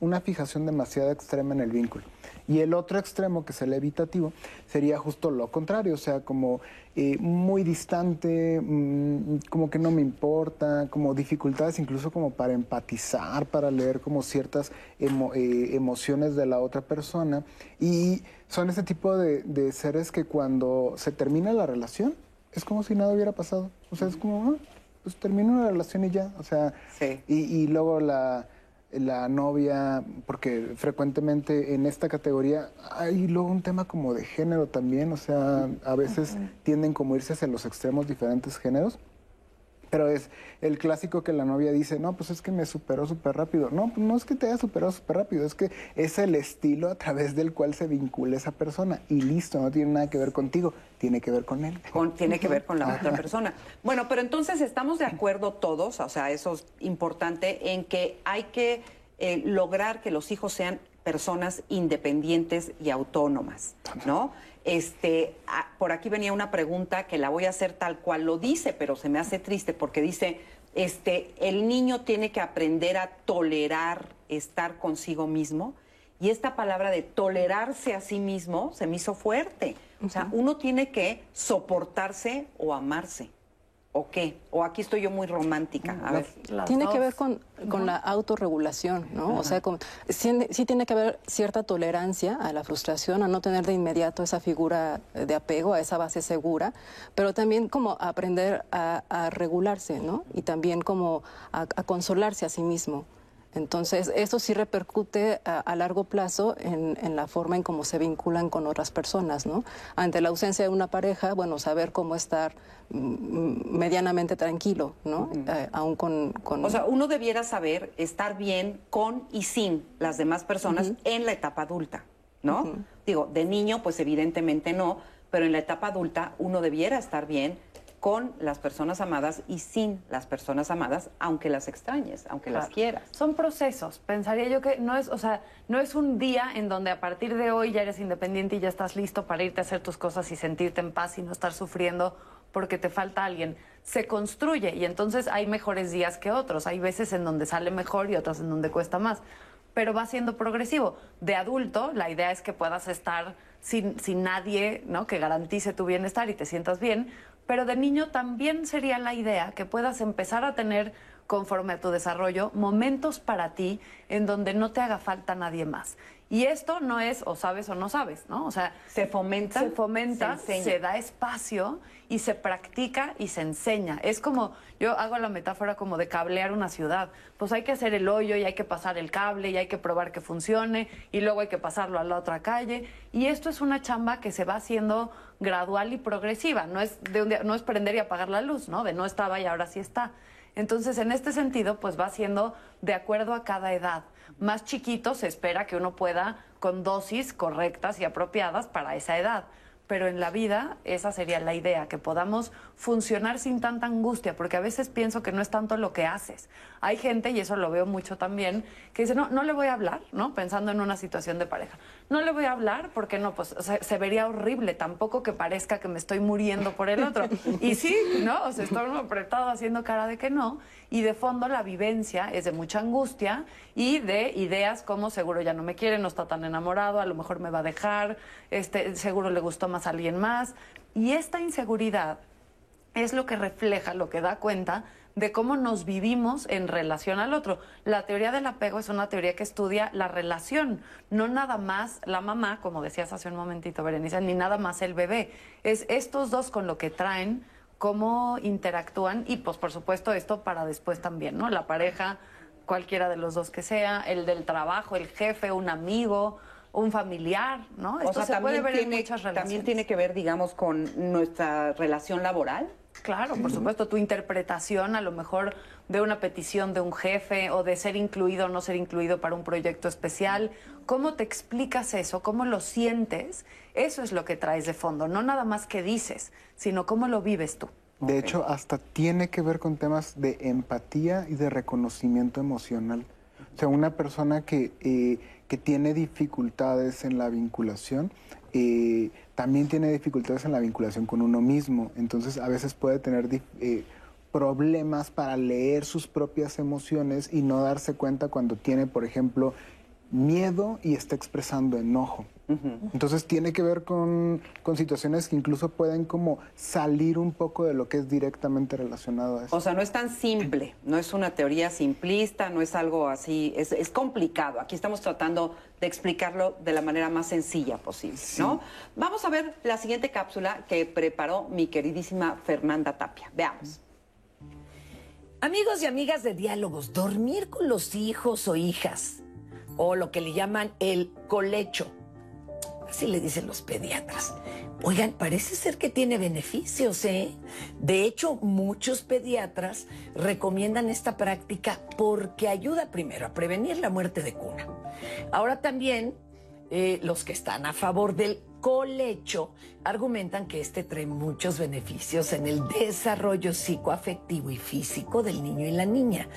Speaker 5: una fijación demasiado extrema en el vínculo. Y el otro extremo, que es el evitativo, sería justo lo contrario, o sea, como eh, muy distante, mmm, como que no me importa, como dificultades incluso como para empatizar, para leer como ciertas eh, emociones de la otra persona. Y son ese tipo de, de, seres que cuando se termina la relación, es como si nada hubiera pasado. O sea, es como, ah, pues termina una relación y ya. O sea,
Speaker 2: sí.
Speaker 5: y, y luego la la novia, porque frecuentemente en esta categoría hay luego un tema como de género también, o sea, a veces tienden como irse hacia los extremos diferentes géneros. Pero es el clásico que la novia dice, no, pues es que me superó súper rápido. No, pues no es que te haya superado súper rápido, es que es el estilo a través del cual se vincula esa persona. Y listo, no tiene nada que ver contigo, tiene que ver con él.
Speaker 2: Con, tiene que ver con la otra persona. Bueno, pero entonces estamos de acuerdo todos, o sea, eso es importante, en que hay que eh, lograr que los hijos sean personas independientes y autónomas, ¿no? Este, a, por aquí venía una pregunta que la voy a hacer tal cual lo dice, pero se me hace triste porque dice, este, el niño tiene que aprender a tolerar estar consigo mismo. Y esta palabra de tolerarse a sí mismo se me hizo fuerte. O sea, uno tiene que soportarse o amarse. ¿O qué? ¿O aquí estoy yo muy romántica? A ver.
Speaker 6: Tiene que ver con, con la autorregulación, ¿no? O sea, con, sí, sí, tiene que haber cierta tolerancia a la frustración, a no tener de inmediato esa figura de apego, a esa base segura, pero también como aprender a, a regularse, ¿no? Y también como a, a consolarse a sí mismo. Entonces, eso sí repercute a, a largo plazo en, en, la forma en cómo se vinculan con otras personas, ¿no? Ante la ausencia de una pareja, bueno, saber cómo estar medianamente tranquilo, ¿no? Uh -huh. eh, aún con, con,
Speaker 2: O sea, uno debiera saber estar bien con y sin las demás personas uh -huh. en la etapa adulta, ¿no? Uh -huh. Digo, de niño, pues evidentemente no, pero en la etapa adulta uno debiera estar bien con las personas amadas y sin las personas amadas, aunque las extrañes, aunque claro. las quieras.
Speaker 4: Son procesos. Pensaría yo que no es, o sea, no es un día en donde a partir de hoy ya eres independiente y ya estás listo para irte a hacer tus cosas y sentirte en paz y no estar sufriendo porque te falta alguien. Se construye y entonces hay mejores días que otros. Hay veces en donde sale mejor y otras en donde cuesta más. Pero va siendo progresivo. De adulto, la idea es que puedas estar sin, sin nadie ¿no? que garantice tu bienestar y te sientas bien, pero de niño también sería la idea que puedas empezar a tener conforme a tu desarrollo, momentos para ti en donde no te haga falta nadie más. Y esto no es o sabes o no sabes, ¿no? O sea,
Speaker 2: se fomenta,
Speaker 4: se fomenta,
Speaker 2: se,
Speaker 4: se, da espacio y se practica y se enseña. Es como, yo hago la metáfora como de cablear una ciudad. Pues hay que hacer el hoyo y hay que pasar el cable y hay que probar que funcione y luego hay que pasarlo a la otra calle. Y esto es una chamba que se va haciendo gradual y progresiva. No es, de un día, no es prender y apagar la luz, ¿no? De no estaba y ahora sí está. Entonces, en este sentido, pues va siendo de acuerdo a cada edad. Más chiquito se espera que uno pueda con dosis correctas y apropiadas para esa edad pero en la vida esa sería la idea, que podamos funcionar sin tanta angustia, porque a veces pienso que no es tanto lo que haces. Hay gente, y eso lo veo mucho también, que dice, no, no le voy a hablar, ¿no? Pensando en una situación de pareja. No le voy a hablar porque no, pues se, vería horrible, tampoco que parezca que me estoy muriendo por el otro. Y sí, ¿no? O sea, estoy apretado haciendo cara de que no, y de fondo la vivencia es de mucha angustia y de ideas como seguro ya no me quiere, no está tan enamorado, a lo mejor me va a dejar, este, seguro le gustó más a alguien más. Y esta inseguridad es lo que refleja, lo que da cuenta de cómo nos vivimos en relación al otro. La teoría del apego es una teoría que estudia la relación, no nada más la mamá, como decías hace un momentito, Berenice, ni nada más el bebé. Es estos dos con lo que traen, cómo interactúan y pues por supuesto esto para después también, ¿no? La pareja, cualquiera de los dos que sea, el del trabajo, el jefe, un amigo, un familiar, ¿no?
Speaker 2: Esto se puede ver en muchas relaciones. También tiene que ver, digamos, con nuestra relación laboral.
Speaker 4: Claro, por supuesto, tu interpretación a lo mejor de una petición de un jefe o de ser incluido o no ser incluido para un proyecto especial. ¿Cómo te explicas eso? ¿Cómo lo sientes? Eso es lo que traes de fondo, no nada más que dices, sino cómo lo vives tú.
Speaker 5: De hecho, hasta tiene que ver con temas de empatía y de reconocimiento emocional. O sea, una persona que, eh, que tiene dificultades en la vinculación, eh, también tiene dificultades en la vinculación con uno mismo. Entonces, a veces puede tener eh, problemas para leer sus propias emociones y no darse cuenta cuando tiene, por ejemplo, miedo y está expresando enojo. Entonces tiene que ver con, situaciones que incluso pueden como salir un poco de lo que es directamente relacionado a eso.
Speaker 2: O sea, no es tan simple, no es una teoría simplista, no es algo así, es, complicado. Aquí estamos tratando de explicarlo de la manera más sencilla posible, ¿no? Vamos a ver la siguiente cápsula que preparó mi queridísima Fernanda Tapia. Veamos.
Speaker 1: Amigos y amigas de diálogos, dormir con los hijos o hijas, o lo que le llaman el colecho Así le dicen los pediatras. Oigan, parece ser que tiene beneficios, ¿eh? De hecho, muchos pediatras recomiendan esta práctica porque ayuda primero a prevenir la muerte de cuna. Ahora también eh, los que están a favor del colecho argumentan que este trae muchos beneficios en el desarrollo psicoafectivo y físico del niño y la niña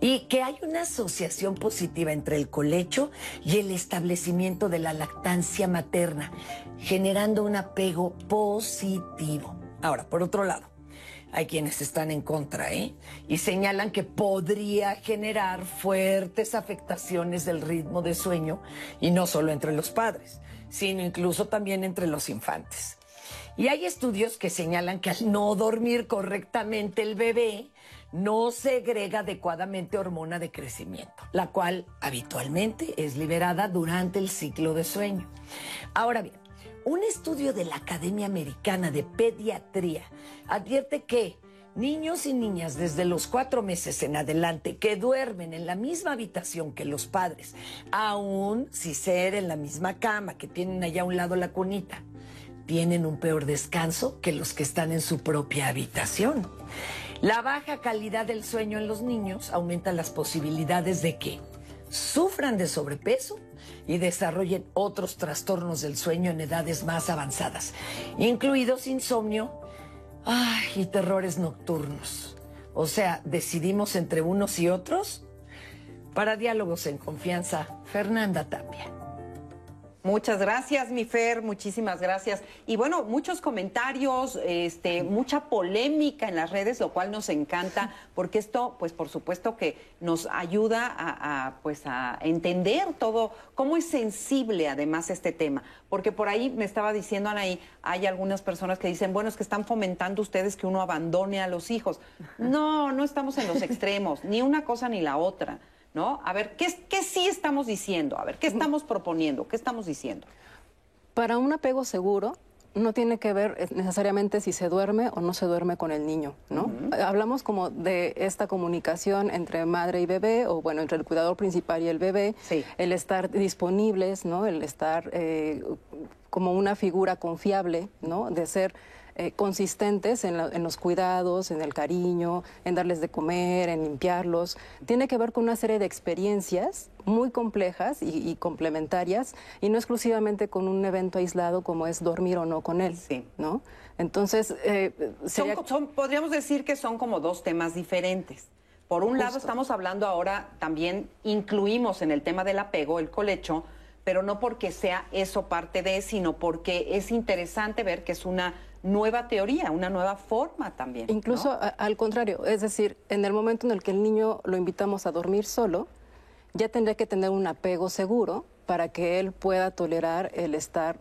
Speaker 1: y que hay una asociación positiva entre el colecho y el establecimiento de la lactancia materna, generando un apego positivo. Ahora, por otro lado, hay quienes están en contra, ¿eh? Y señalan que podría generar fuertes afectaciones del ritmo de sueño, y no solo entre los padres, sino incluso también entre los infantes. Y hay estudios que señalan que al no dormir correctamente el bebé, no segrega adecuadamente hormona de crecimiento, la cual habitualmente es liberada durante el ciclo de sueño. Ahora bien, un estudio de la Academia Americana de Pediatría advierte que niños y niñas desde los cuatro meses en adelante que duermen en la misma habitación que los padres, aún si ser en la misma cama, que tienen allá a un lado la cunita, tienen un peor descanso que los que están en su propia habitación. La baja calidad del sueño en los niños aumenta las posibilidades de que sufran de sobrepeso y desarrollen otros trastornos del sueño en edades más avanzadas, incluidos insomnio y terrores nocturnos. O sea, decidimos entre unos y otros. Para diálogos en confianza, Fernanda Tapia.
Speaker 2: Muchas gracias, mi Fer, muchísimas gracias. Y bueno, muchos comentarios, este, mucha polémica en las redes, lo cual nos encanta, porque esto, pues por supuesto que nos ayuda a, a, pues, a entender todo, cómo es sensible además este tema. Porque por ahí me estaba diciendo Anaí, hay algunas personas que dicen, bueno, es que están fomentando ustedes que uno abandone a los hijos. No, no estamos en los extremos, ni una cosa ni la otra. ¿No? A ver, ¿qué, ¿qué sí estamos diciendo? A ver, ¿qué estamos proponiendo? ¿Qué estamos diciendo?
Speaker 6: Para un apego seguro, no tiene que ver eh, necesariamente si se duerme o no se duerme con el niño, ¿no? Uh -huh. Hablamos como de esta comunicación entre madre y bebé, o bueno, entre el cuidador principal y el bebé,
Speaker 2: sí.
Speaker 6: el estar disponibles, ¿no? El estar eh, como una figura confiable, ¿no? De ser eh, consistentes en, la, en, los cuidados, en el cariño, en darles de comer, en limpiarlos. Tiene que ver con una serie de experiencias muy complejas y, y complementarias y no exclusivamente con un evento aislado como es dormir o no con él.
Speaker 2: Sí.
Speaker 6: ¿no? Entonces, eh,
Speaker 2: sería... son, son, podríamos decir que son como dos temas diferentes. Por un Justo. lado, estamos hablando ahora, también incluimos en el tema del apego el colecho, pero no porque sea eso parte de, sino porque es interesante ver que es una nueva teoría, una nueva forma también.
Speaker 6: Incluso
Speaker 2: ¿no?
Speaker 6: a, al contrario, es decir, en el momento en el que el niño lo invitamos a dormir solo, ya tendría que tener un apego seguro para que él pueda tolerar el estar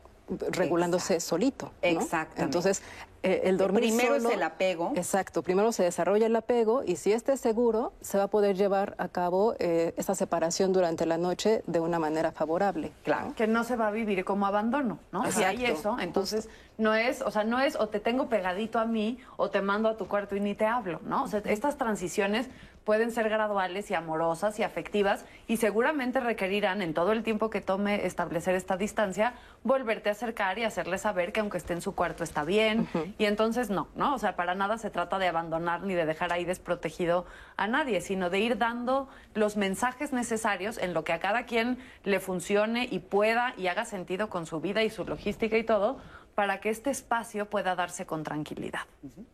Speaker 6: regulándose
Speaker 2: Exacto.
Speaker 6: solito. ¿no?
Speaker 2: Exactamente.
Speaker 6: Entonces, eh, el dormir
Speaker 2: Primero
Speaker 6: solo,
Speaker 2: es el apego.
Speaker 6: Exacto, primero se desarrolla el apego y si este es seguro, se va a poder llevar a cabo eh, esa separación durante la noche de una manera favorable.
Speaker 2: Claro.
Speaker 4: ¿no? Que no se va a vivir como abandono, ¿no?
Speaker 6: Exacto.
Speaker 4: Si hay eso, entonces no es, o sea, no es o te tengo pegadito a mí o te mando a tu cuarto y ni te hablo, ¿no? O sea, estas transiciones pueden ser graduales y amorosas y afectivas y seguramente requerirán en todo el tiempo que tome establecer esta distancia volverte a acercar y hacerle saber que aunque esté en su cuarto está bien uh -huh. y entonces no, ¿no? O sea, para nada se trata de abandonar ni de dejar ahí desprotegido a nadie, sino de ir dando los mensajes necesarios en lo que a cada quien le funcione y pueda y haga sentido con su vida y su logística y todo para que este espacio pueda darse con tranquilidad. Uh
Speaker 5: -huh.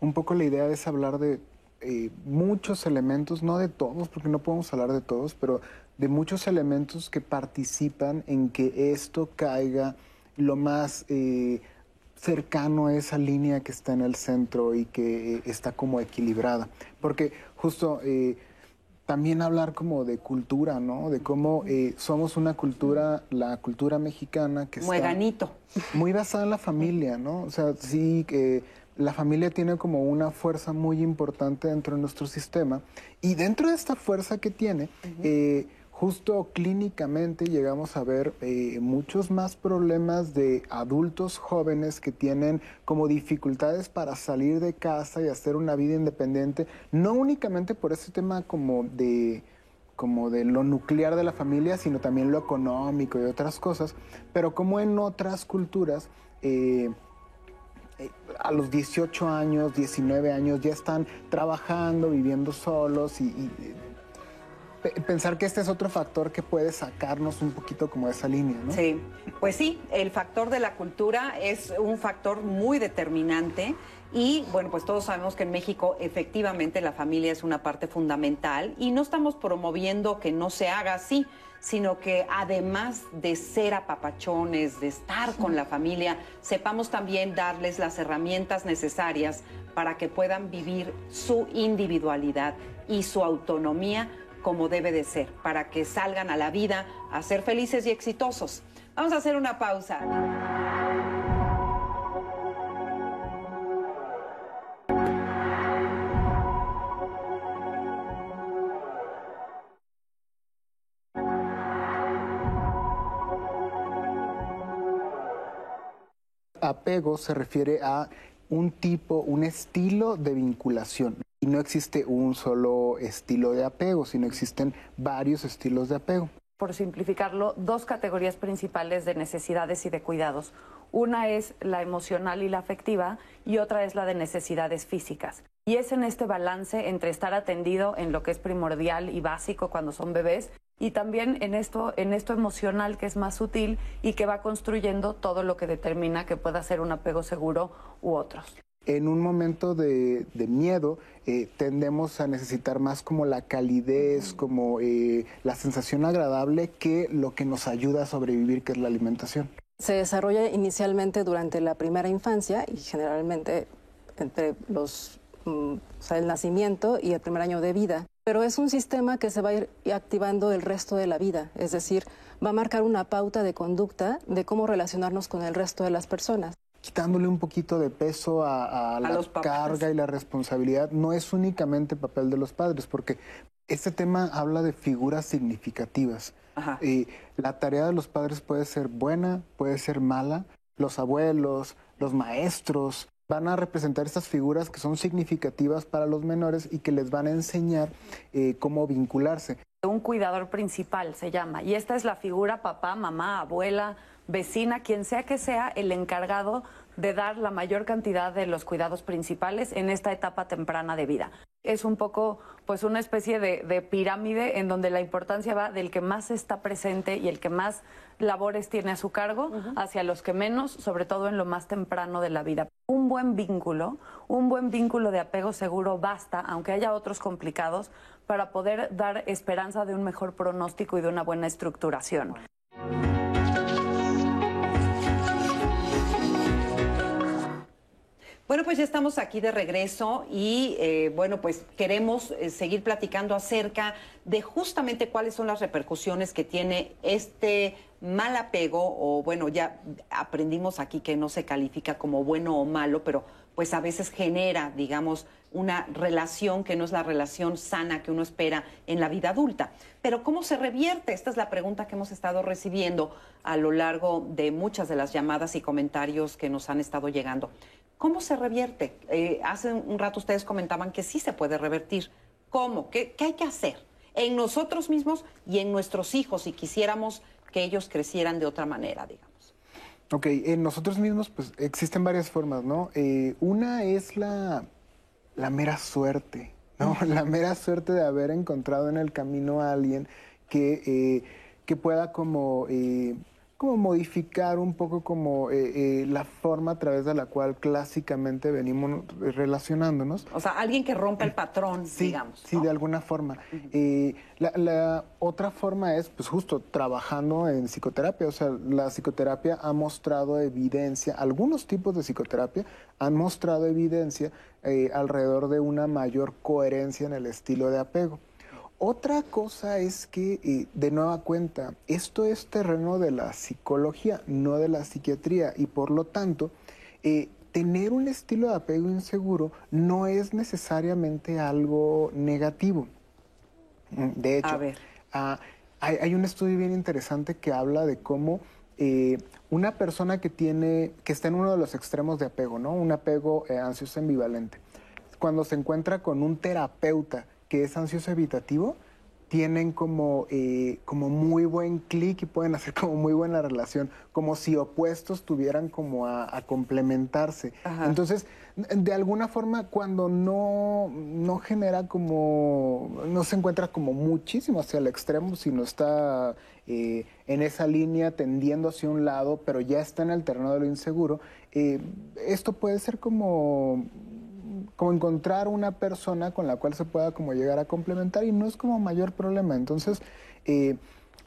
Speaker 5: Un poco la idea es hablar de eh, muchos elementos, no de todos, porque no podemos hablar de todos, pero de muchos elementos que participan en que esto caiga lo más eh, cercano a esa línea que está en el centro y que eh, está como equilibrada. Porque justo también hablar como de cultura, ¿no? De cómo somos una cultura, la cultura mexicana que
Speaker 2: Mueganito.
Speaker 5: está muy basada en la familia, ¿no? O sea, sí que la familia tiene como una fuerza muy importante dentro de nuestro sistema y dentro de esta fuerza que tiene, uh -huh. eh, justo clínicamente llegamos a ver eh, muchos más problemas de adultos jóvenes que tienen como dificultades para salir de casa y hacer una vida independiente, no únicamente por ese tema como de como de lo nuclear de la familia, sino también lo económico y otras cosas, pero como en otras culturas, eh, a los 18 años, 19 años, ya están trabajando, viviendo solos y, y, pensar que este es otro factor que puede sacarnos un poquito como de esa línea, ¿no?
Speaker 2: Sí, pues sí, el factor de la cultura es un factor muy determinante y bueno, pues todos sabemos que en México efectivamente la familia es una parte fundamental y no estamos promoviendo que no se haga así sino que además de ser apapachones, de estar con la familia, sepamos también darles las herramientas necesarias para que puedan vivir su individualidad y su autonomía como debe de ser, para que salgan a la vida a ser felices y exitosos. Vamos a hacer una pausa.
Speaker 5: Apego se refiere a un tipo, un estilo de vinculación. Y no existe un solo estilo de apego, sino existen varios estilos de apego.
Speaker 4: Por simplificarlo, dos categorías principales de necesidades y de cuidados. Una es la emocional y la afectiva y otra es la de necesidades físicas. Y es en este balance entre estar atendido en lo que es primordial y básico cuando son bebés y también en esto, en esto emocional que es más sutil y que va construyendo todo lo que determina que pueda ser un apego seguro u otros.
Speaker 5: En un momento de, miedo eh, tendemos a necesitar más como la calidez, como eh, la sensación agradable que lo que nos ayuda a sobrevivir, que es la alimentación.
Speaker 6: Se desarrolla inicialmente durante la primera infancia y generalmente entre los, mm, el nacimiento y el primer año de vida. Pero es un sistema que se va a ir activando el resto de la vida, es decir, va a marcar una pauta de conducta de cómo relacionarnos con el resto de las personas
Speaker 5: quitándole un poquito de peso a, la carga y la responsabilidad, no es únicamente papel de los padres, porque este tema habla de figuras significativas. Y la tarea de los padres puede ser buena, puede ser mala. Los abuelos, los maestros, van a representar estas figuras que son significativas para los menores y que les van a enseñar eh, cómo vincularse.
Speaker 4: Un cuidador principal se llama, y esta es la figura papá, mamá, abuela, vecina, quien sea que sea el encargado de dar la mayor cantidad de los cuidados principales en esta etapa temprana de vida. Es un poco, pues, una especie de, pirámide en donde la importancia va del que más está presente y el que más labores tiene a su cargo hacia los que menos, sobre todo en lo más temprano de la vida. Un buen vínculo, un buen vínculo de apego seguro basta, aunque haya otros complicados, para poder dar esperanza de un mejor pronóstico y de una buena estructuración.
Speaker 2: Bueno, pues ya estamos aquí de regreso y eh, bueno, pues queremos eh, seguir platicando acerca de justamente cuáles son las repercusiones que tiene este mal apego o bueno, ya aprendimos aquí que no se califica como bueno o malo, pero pues a veces genera, digamos, una relación que no es la relación sana que uno espera en la vida adulta. Pero ¿cómo se revierte? Esta es la pregunta que hemos estado recibiendo a lo largo de muchas de las llamadas y comentarios que nos han estado llegando. ¿Cómo se revierte? Eh, hace un rato ustedes comentaban que sí se puede revertir. ¿Cómo? ¿Qué, hay que hacer? En nosotros mismos y en nuestros hijos, si quisiéramos que ellos crecieran de otra manera, digamos.
Speaker 5: Ok, en nosotros mismos pues existen varias formas, ¿no? Eh, una es la, la mera suerte, ¿no? La mera suerte de haber encontrado en el camino a alguien que, eh, que pueda como como modificar un poco como eh, eh, la forma a través de la cual clásicamente venimos relacionándonos.
Speaker 2: O sea, alguien que rompa el patrón, digamos.
Speaker 5: Sí, de alguna forma. Eh, la, otra forma es, pues justo, trabajando en psicoterapia. O sea, la psicoterapia ha mostrado evidencia, algunos tipos de psicoterapia han mostrado evidencia alrededor de una mayor coherencia en el estilo de apego. Otra cosa es que, eh, de nueva cuenta, esto es terreno de la psicología, no de la psiquiatría, y por lo tanto, eh, tener un estilo de apego inseguro no es necesariamente algo negativo. Mm, de hecho, ah, hay, un estudio bien interesante que habla de cómo eh, una persona que tiene, que está en uno de los extremos de apego, ¿no? Un apego ansioso ambivalente, cuando se encuentra con un terapeuta que es ansioso evitativo, tienen como, eh, como muy buen clic y pueden hacer como muy buena relación, como si opuestos tuvieran como a, complementarse. Entonces, de alguna forma, cuando no, no genera como, no se encuentra como muchísimo hacia el extremo, sino está eh, en esa línea tendiendo hacia un lado, pero ya está en el terreno de lo inseguro, eh, esto puede ser como como encontrar una persona con la cual se pueda como llegar a complementar y no es como mayor problema. Entonces, eh,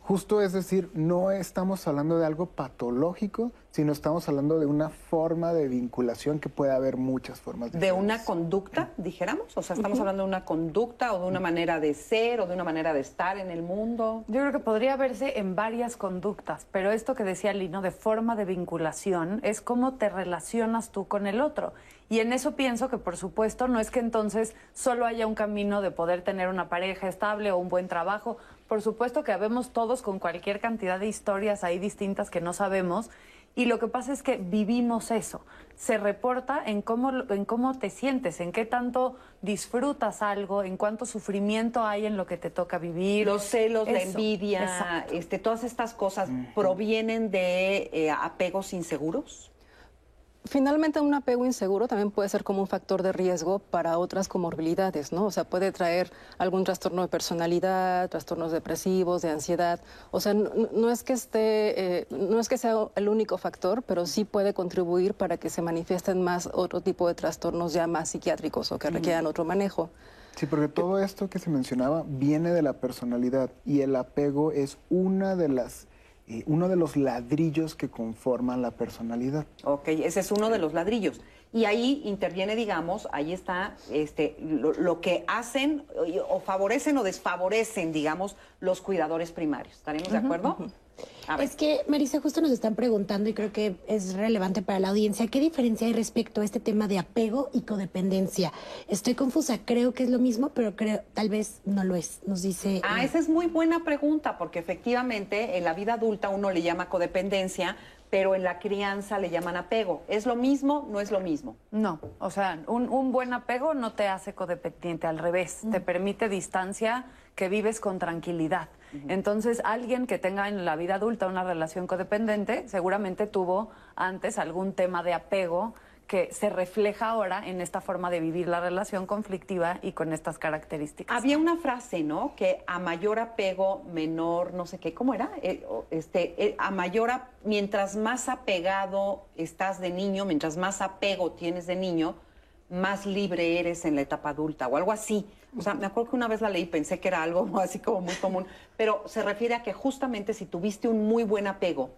Speaker 5: justo es decir, no estamos hablando de algo patológico, sino estamos hablando de una forma de vinculación que puede haber muchas formas.
Speaker 2: De una conducta, dijéramos, o sea, estamos hablando de una conducta o de una manera de ser o de una manera de estar en el mundo.
Speaker 4: Yo creo que podría verse en varias conductas, pero esto que decía Lino de forma de vinculación es cómo te relacionas tú con el otro. Y en eso pienso que, por supuesto, no es que entonces solo haya un camino de poder tener una pareja estable o un buen trabajo. Por supuesto que habemos todos con cualquier cantidad de historias ahí distintas que no sabemos y lo que pasa es que vivimos eso. Se reporta en cómo, en cómo te sientes, en qué tanto disfrutas algo, en cuánto sufrimiento hay en lo que te toca vivir.
Speaker 2: Los celos, la envidia, este, todas estas cosas provienen de eh, apegos inseguros.
Speaker 6: Finalmente, un apego inseguro también puede ser como un factor de riesgo para otras comorbilidades, ¿no? O sea, puede traer algún trastorno de personalidad, trastornos depresivos, de ansiedad. O sea, no, es que esté, eh, no es que sea el único factor, pero sí puede contribuir para que se manifiesten más otro tipo de trastornos ya más psiquiátricos o que requieran otro manejo.
Speaker 5: Sí, porque todo esto que se mencionaba viene de la personalidad y el apego es una de las uno de los ladrillos que conforman la personalidad.
Speaker 2: Ok, ese es uno de los ladrillos. Y ahí interviene, digamos, ahí está este, lo, que hacen o favorecen o desfavorecen, digamos, los cuidadores primarios. ¿Estaremos de acuerdo?
Speaker 3: Es que, Marisa, justo nos están preguntando y creo que es relevante para la audiencia, ¿qué diferencia hay respecto a este tema de apego y codependencia? Estoy confusa, creo que es lo mismo, pero creo tal vez no lo es, nos dice...
Speaker 2: Ah, esa es muy buena pregunta, porque efectivamente en la vida adulta uno le llama codependencia, pero en la crianza le llaman apego. ¿Es lo mismo? ¿No es lo mismo?
Speaker 4: No, o sea, un, buen apego no te hace codependiente, al revés, te permite distancia que vives con tranquilidad. Entonces, alguien que tenga en la vida adulta una relación codependiente seguramente tuvo antes algún tema de apego que se refleja ahora en esta forma de vivir la relación conflictiva y con estas características.
Speaker 2: Había una frase, ¿no? Que a mayor apego, menor, no sé qué, ¿cómo era? Eh, este, eh, a mayor, mientras más apegado estás de niño, mientras más apego tienes de niño, más libre eres en la etapa adulta o algo así. O sea, me acuerdo que una vez la leí, pensé que era algo así como muy común, pero se refiere a que justamente si tuviste un muy buen apego,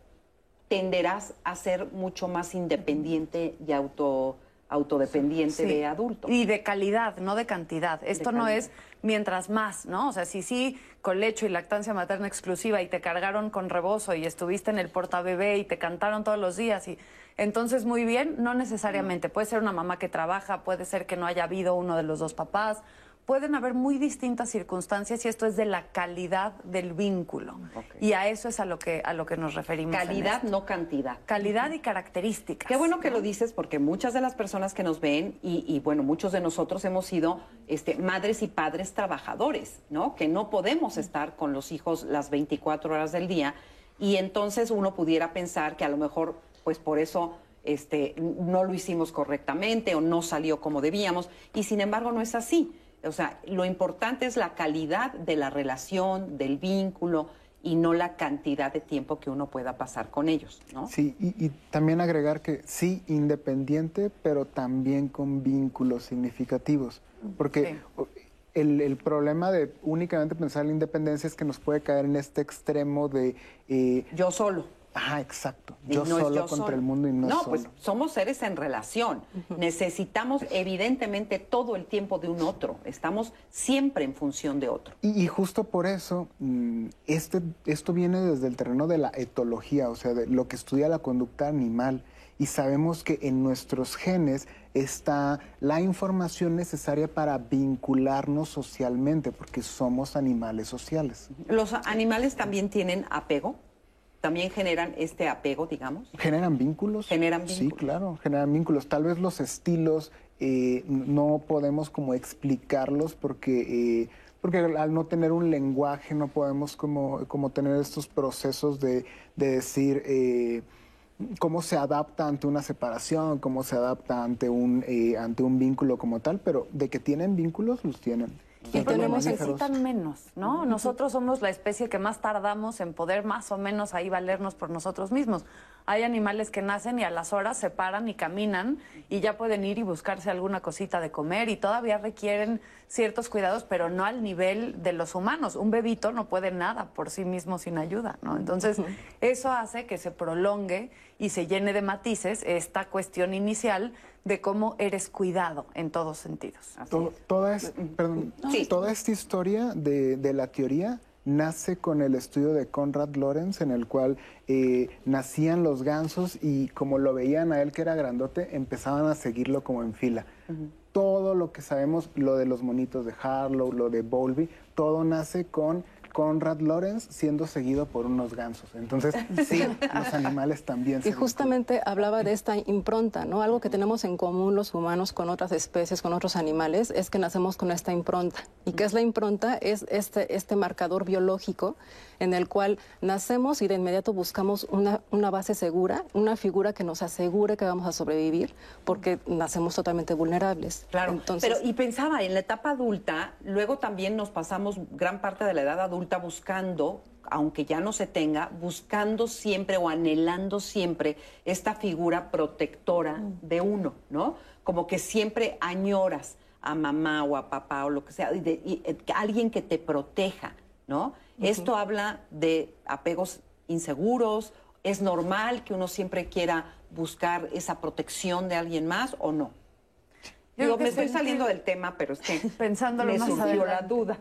Speaker 2: tenderás a ser mucho más independiente y auto autodependiente de adulto.
Speaker 4: Y de calidad, no de cantidad. Esto no es mientras más, ¿no? O sea, si sí, con lecho y lactancia materna exclusiva y te cargaron con rebozo y estuviste en el portabebé y te cantaron todos los días y entonces muy bien, no necesariamente. Puede ser una mamá que trabaja, puede ser que no haya habido uno de los dos papás, pueden haber muy distintas circunstancias y esto es de la calidad del vínculo. Y a eso es a lo que, a lo que nos referimos.
Speaker 2: Calidad, no cantidad.
Speaker 4: Calidad y características.
Speaker 2: Qué bueno que lo dices porque muchas de las personas que nos ven y, bueno, muchos de nosotros hemos sido este, madres y padres trabajadores, ¿no? Que no podemos estar con los hijos las 24 horas del día y entonces uno pudiera pensar que a lo mejor, pues por eso este, no lo hicimos correctamente o no salió como debíamos y sin embargo no es así. O sea, lo importante es la calidad de la relación, del vínculo y no la cantidad de tiempo que uno pueda pasar con ellos, ¿no?
Speaker 5: Sí, y, también agregar que sí, independiente, pero también con vínculos significativos. Porque el, problema de únicamente pensar en la independencia es que nos puede caer en este extremo de...
Speaker 2: Eh, yo solo.
Speaker 5: Ah, exacto. Yo solo contra el mundo y no,
Speaker 2: no pues somos seres en relación. Necesitamos evidentemente todo el tiempo de un otro. Estamos siempre en función de otro.
Speaker 5: Y, justo por eso, mm, este, esto viene desde el terreno de la etología, o sea, de lo que estudia la conducta animal. Y sabemos que en nuestros genes está la información necesaria para vincularnos socialmente, porque somos animales sociales.
Speaker 2: ¿Los animales también tienen apego? También generan este apego, digamos.
Speaker 5: ¿Generan vínculos?
Speaker 2: Generan vínculos.
Speaker 5: Sí, claro, generan vínculos. Tal vez los estilos eh, no podemos como explicarlos porque, eh, porque al no tener un lenguaje no podemos como, como tener estos procesos de, decir... Eh, cómo se adapta ante una separación, cómo se adapta ante un, ante un vínculo como tal, pero de que tienen vínculos, los tienen.
Speaker 4: Y tenemos necesitan menos, ¿no? Nosotros somos la especie que más tardamos en poder más o menos ahí valernos por nosotros mismos. Hay animales que nacen y a las horas se paran y caminan y ya pueden ir y buscarse alguna cosita de comer y todavía requieren ciertos cuidados, pero no al nivel de los humanos. Un bebito no puede nada por sí mismo sin ayuda, ¿no? Entonces, eso hace que se prolongue y se llene de matices esta cuestión inicial de cómo eres cuidado en todos sentidos.
Speaker 5: toda, toda esta historia de, de la teoría nace con el estudio de Conrad Lorenz, en el cual eh, nacían los gansos y como lo veían a él que era grandote, empezaban a seguirlo como en fila. Todo lo que sabemos, lo de los monitos de Harlow, lo de Bowlby, todo nace con Conrad Lorenz siendo seguido por unos gansos. Entonces, sí, los animales también.
Speaker 6: y justamente hablaba de esta impronta, ¿no? Algo que tenemos en común los humanos con otras especies, con otros animales, es que nacemos con esta impronta. ¿Y qué es la impronta? Es este, este marcador biológico en el cual nacemos y de inmediato buscamos una, una base segura, una figura que nos asegure que vamos a sobrevivir, porque nacemos totalmente vulnerables.
Speaker 2: Claro, Entonces, pero y pensaba, en la etapa adulta, luego también nos pasamos gran parte de la edad adulta buscando aunque ya no se tenga, buscando siempre o anhelando siempre esta figura protectora de uno, ¿no? Como que siempre añoras a mamá o a papá o lo que sea, y, eh, alguien que te proteja, ¿no? Esto habla de apegos inseguros, es normal que uno siempre quiera buscar esa protección de alguien más o no. Digo, me estoy saliendo del tema, pero es que
Speaker 4: pensándolo
Speaker 2: me
Speaker 4: más
Speaker 2: surgió la duda.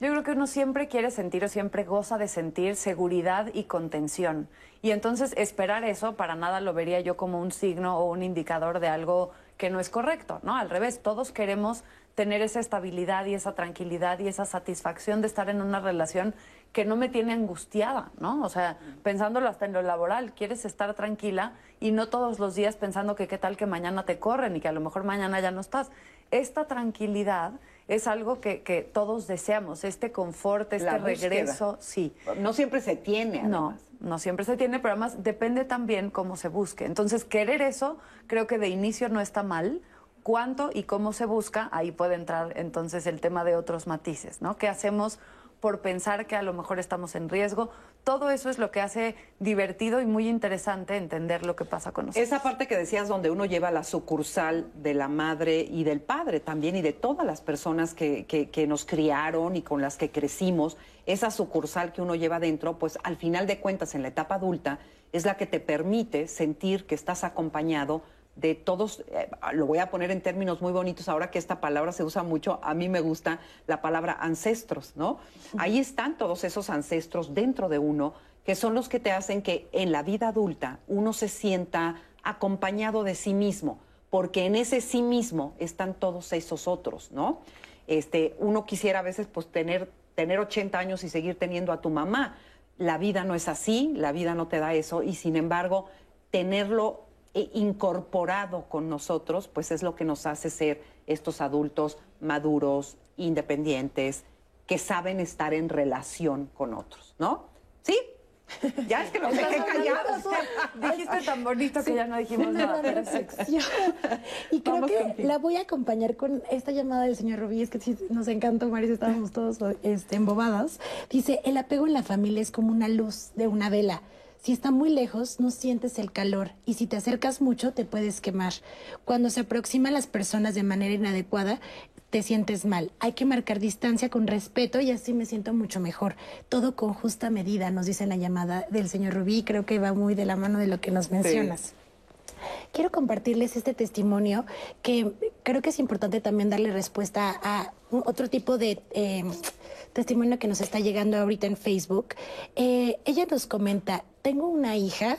Speaker 4: Yo creo que uno siempre quiere sentir o siempre goza de sentir seguridad y contención. Y entonces esperar eso para nada lo vería yo como un signo o un indicador de algo que no es correcto, ¿no? Al revés, todos queremos tener esa estabilidad y esa tranquilidad y esa satisfacción de estar en una relación que no me tiene angustiada, ¿no? O sea, pensándolo hasta en lo laboral, quieres estar tranquila y no todos los días pensando que qué tal que mañana te corren y que a lo mejor mañana ya no estás. Esta tranquilidad es algo que, que todos deseamos, este confort, este regreso, sí.
Speaker 2: No siempre se tiene,
Speaker 4: además. No no siempre se tiene, pero además depende también cómo se busque. Entonces, querer eso creo que de inicio no está mal. Cuánto y cómo se busca, ahí puede entrar entonces el tema de otros matices, ¿no? ¿Qué hacemos por pensar que a lo mejor estamos en riesgo. Todo eso es lo que hace divertido y muy interesante entender lo que pasa con nosotros.
Speaker 2: Esa parte que decías donde uno lleva la sucursal de la madre y del padre también y de todas las personas que, que, nos criaron y con las que crecimos, esa sucursal que uno lleva dentro, pues al final de cuentas en la etapa adulta es la que te permite sentir que estás acompañado de todos, eh, lo voy a poner en términos muy bonitos, ahora que esta palabra se usa mucho, a mí me gusta la palabra ancestros, ¿no? Ahí están todos esos ancestros dentro de uno, que son los que te hacen que en la vida adulta uno se sienta acompañado de sí mismo, porque en ese sí mismo están todos esos otros, ¿no? Este, uno quisiera a veces pues tener, tener 80 años y seguir teniendo a tu mamá. La vida no es así, la vida no te da eso, y sin embargo, tenerlo incorporado con nosotros, pues es lo que nos hace ser estos adultos maduros, independientes, que saben estar en relación con otros, ¿no? ¿Sí? Ya es que los dejé callados.
Speaker 4: Dijiste tan bonito que ya no dijimos nada.
Speaker 3: y creo que la voy a acompañar con esta llamada del señor Rubí, es que nos encantó, Marisa, estábamos todos este, embobados. Dice, el apego en la familia es como una luz de una vela si está muy lejos, no sientes el calor y si te acercas mucho, te puedes quemar. Cuando se aproximan las personas de manera inadecuada, te sientes mal. Hay que marcar distancia con respeto y así me siento mucho mejor. Todo con justa medida, nos dice la llamada del señor Rubí. Creo que va muy de la mano de lo que nos mencionas. Quiero compartirles este testimonio que creo que es importante también darle respuesta a otro tipo de eh, testimonio que nos está llegando ahorita en Facebook. Eh, ella nos comenta, tengo una hija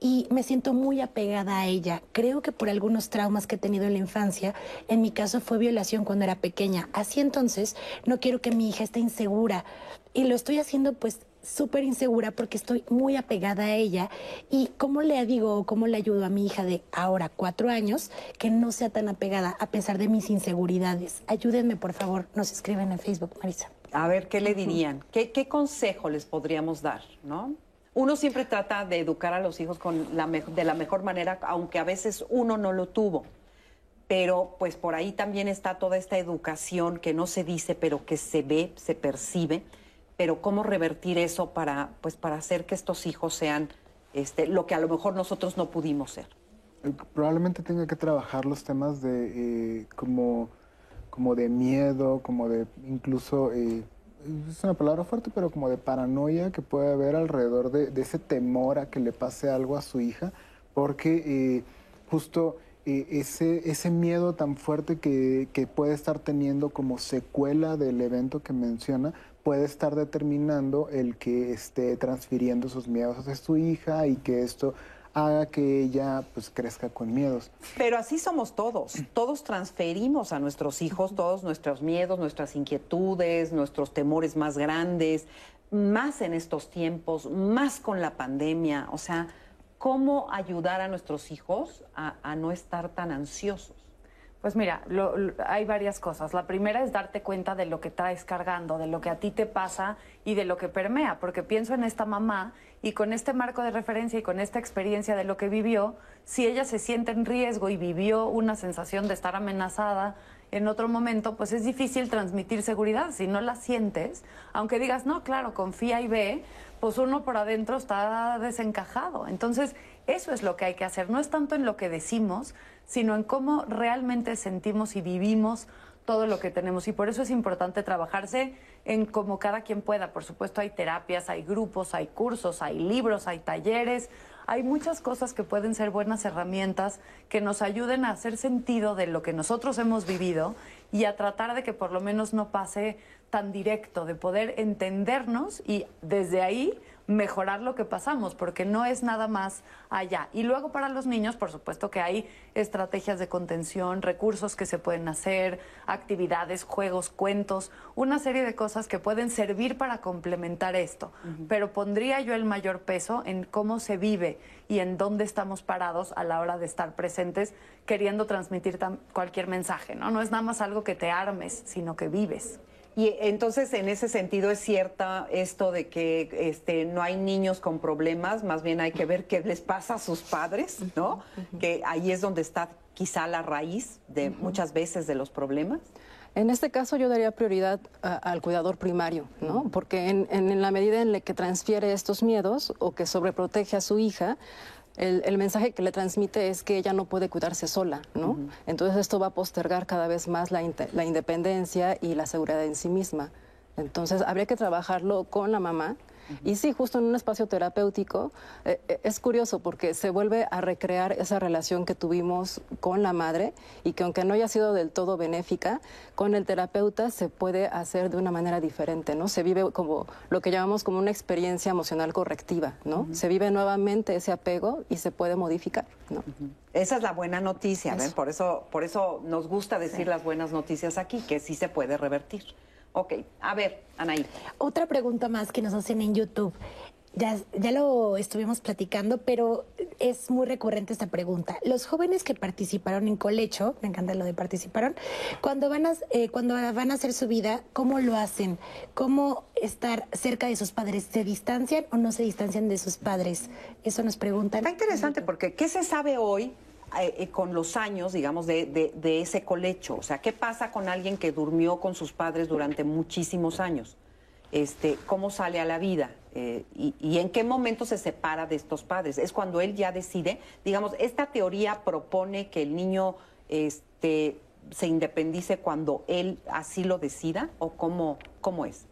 Speaker 3: y me siento muy apegada a ella. Creo que por algunos traumas que he tenido en la infancia, en mi caso fue violación cuando era pequeña. Así entonces, no quiero que mi hija esté insegura y lo estoy haciendo pues súper insegura porque estoy muy apegada a ella. ¿Y cómo le digo o cómo le ayudo a mi hija de ahora cuatro años que no sea tan apegada a pesar de mis inseguridades? Ayúdenme, por favor. Nos escriben en Facebook, Marisa.
Speaker 2: A ver, ¿qué le dirían? ¿Qué, consejo les podríamos dar? ¿no? Uno siempre trata de educar a los hijos con la de la mejor manera, aunque a veces uno no lo tuvo. Pero pues por ahí también está toda esta educación que no se dice, pero que se ve, se percibe. Pero cómo revertir eso para, pues, para hacer que estos hijos sean este, lo que a lo mejor nosotros no pudimos ser.
Speaker 5: Probablemente tenga que trabajar los temas de eh, como como de miedo, como de incluso, eh, es una palabra fuerte, pero como de paranoia que puede haber alrededor de, ese temor a que le pase algo a su hija, porque eh, justo eh, ese, ese miedo tan fuerte que, que puede estar teniendo como secuela del evento que menciona, puede estar determinando el que esté transfiriendo sus miedos hacia su hija y que esto haga que ella pues crezca con miedos.
Speaker 2: Pero así somos todos. Todos transferimos a nuestros hijos todos nuestros miedos, nuestras inquietudes, nuestros temores más grandes, más en estos tiempos, más con la pandemia. O sea, ¿cómo ayudar a nuestros hijos a, no estar tan ansiosos?
Speaker 4: Pues mira, lo- hay varias cosas. La primera es darte cuenta de lo que traes cargando, de lo que a ti te pasa y de lo que permea, porque pienso en esta mamá y con este marco de referencia y con esta experiencia de lo que vivió, si ella se siente en riesgo y vivió una sensación de estar amenazada en otro momento, pues es difícil transmitir seguridad. Si no la sientes, aunque digas, no, claro, confía y ve, pues uno por adentro está desencajado. Entonces, eso es lo que hay que hacer. No es tanto en lo que decimos, sino en cómo realmente sentimos y vivimos todo lo que tenemos. Y por eso es importante trabajarse en como cada quien pueda. Por supuesto, hay terapias, hay grupos, hay cursos, hay libros, hay talleres. Hay muchas cosas que pueden ser buenas herramientas que nos ayuden a hacer sentido de lo que nosotros hemos vivido y a tratar de que por lo menos no pase tan directo, de poder entendernos y desde ahí mejorar lo que pasamos, porque no es nada más allá. Y luego para los niños, por supuesto que hay estrategias de contención, recursos que se pueden hacer, actividades, juegos, cuentos, una serie de cosas que pueden servir para complementar esto. Pero pondría yo el mayor peso en cómo se vive y en dónde estamos parados a la hora de estar presentes queriendo transmitir cualquier mensaje, ¿no? No es nada más algo que te armes, sino que vives.
Speaker 2: Y entonces, en ese sentido, es cierta esto de que este, no hay niños con problemas, más bien hay que ver qué les pasa a sus padres, ¿no? Que ahí es donde está quizá la raíz de muchas veces de los problemas.
Speaker 6: En este caso yo daría prioridad a- al cuidador primario, ¿no? Porque en, en- en la medida en la que transfiere estos miedos o que sobreprotege a su hija, el, el mensaje que le transmite es que ella no puede cuidarse sola, ¿no? Entonces esto va a postergar cada vez más la, la independencia y la seguridad en sí misma. Entonces habría que trabajarlo con la mamá. Y sí, justo en un espacio terapéutico, eh, eh, es curioso porque se vuelve a recrear esa relación que tuvimos con la madre y que aunque no haya sido del todo benéfica, con el terapeuta se puede hacer de una manera diferente, ¿no? Se vive como lo que llamamos como una experiencia emocional correctiva, ¿no? Se vive nuevamente ese apego y se puede modificar, ¿no?
Speaker 2: Esa es la buena noticia, ¿ven?
Speaker 6: Eso.
Speaker 2: Por eso, por eso nos gusta decir las buenas noticias aquí, que sí se puede revertir. Ok, a ver, Anaí.
Speaker 3: Otra pregunta más que nos hacen en YouTube. Ya, ya lo estuvimos platicando, pero es muy recurrente esta pregunta. Los jóvenes que participaron en Colecho, me encanta lo de participaron, cuando van a, eh, cuando van a hacer su vida, ¿cómo lo hacen? ¿Cómo estar cerca de sus padres? ¿Se distancian o no se distancian de sus padres? Eso nos preguntan.
Speaker 2: Está interesante porque ¿qué se sabe hoy eh, eh, con los años, digamos, de, ese colecho? O sea, ¿qué pasa con alguien que durmió con sus padres durante muchísimos años? Este, ¿Cómo sale a la vida? Eh, y, y en qué momento se separa de estos padres? Es cuando él ya decide, digamos, esta teoría propone que el niño este, se independice cuando él así lo decida o cómo, cómo es?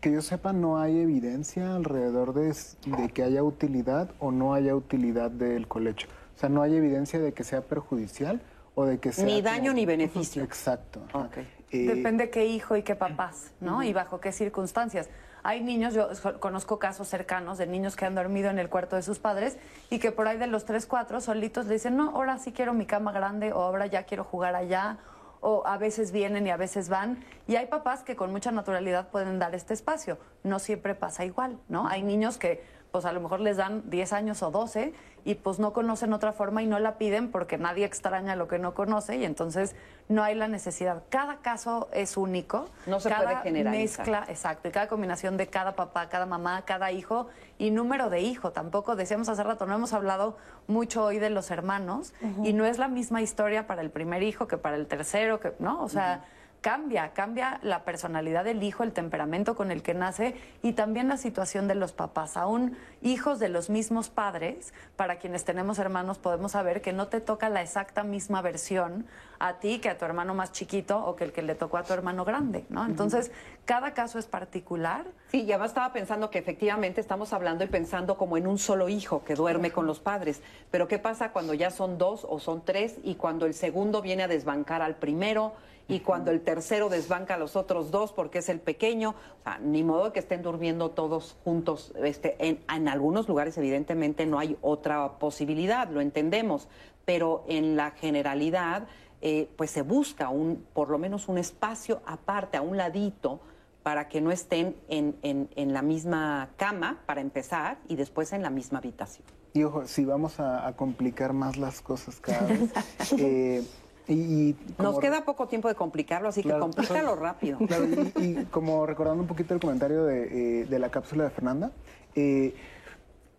Speaker 5: Que yo sepa, no hay evidencia alrededor de, de que haya utilidad o no haya utilidad del colecho. O sea, no hay evidencia de que sea perjudicial o de que sea...
Speaker 2: Ni daño
Speaker 5: como-
Speaker 2: ni beneficio.
Speaker 5: Exacto. ajá.
Speaker 2: Ok.
Speaker 5: Eh,
Speaker 4: Depende qué hijo y qué papás, ¿no? Y bajo qué circunstancias. Hay niños, yo conozco casos cercanos de niños que han dormido en el cuarto de sus padres y que por ahí de los 3, 4 solitos le dicen, no, ahora sí quiero mi cama grande o ahora ya quiero jugar allá o a veces vienen y a veces van. Y hay papás que con mucha naturalidad pueden dar este espacio. No siempre pasa igual, ¿no? Hay niños que pues a lo mejor les dan 10 años o 12 y pues no conocen otra forma y no la piden porque nadie extraña lo que no conoce y entonces no hay la necesidad. Cada caso es único.
Speaker 2: No se
Speaker 4: cada
Speaker 2: puede generalizar.
Speaker 4: mezcla, exacto, y cada combinación de cada papá, cada mamá, cada hijo y número de hijo. Tampoco decíamos hace rato, no hemos hablado mucho hoy de los hermanos y no es la misma historia para el primer hijo que para el tercero, que no, o sea, cambia, cambia la personalidad del hijo, el temperamento con el que nace y también la situación de los papás. Aún hijos de los mismos padres, para quienes tenemos hermanos podemos saber que no te toca la exacta misma versión a ti que a tu hermano más chiquito o que el que le tocó a tu hermano grande, ¿no? Entonces, cada caso es particular.
Speaker 2: Sí, y además estaba pensando que efectivamente estamos hablando y pensando como en un solo hijo que duerme con los padres. Pero ¿qué pasa cuando ya son dos o son tres y cuando el segundo viene a desbancar al primero y cuando el tercero desbanca a los otros dos porque es el pequeño? O sea, ni modo que estén durmiendo todos juntos. Este, en, en algunos lugares evidentemente no hay otra posibilidad, lo entendemos, pero en la generalidad eh, pues se busca un, por lo menos un espacio aparte, a un ladito, para que no estén en, en- en la misma cama, para empezar, y después en la misma habitación.
Speaker 5: Y ojo, si vamos a, a complicar más las cosas cada vez. eh, y, y
Speaker 2: Nos queda poco tiempo de complicarlo, así que complícalo rápido.
Speaker 5: Claro, y, y como recordando un poquito el comentario de, eh, de la cápsula de Fernanda, eh,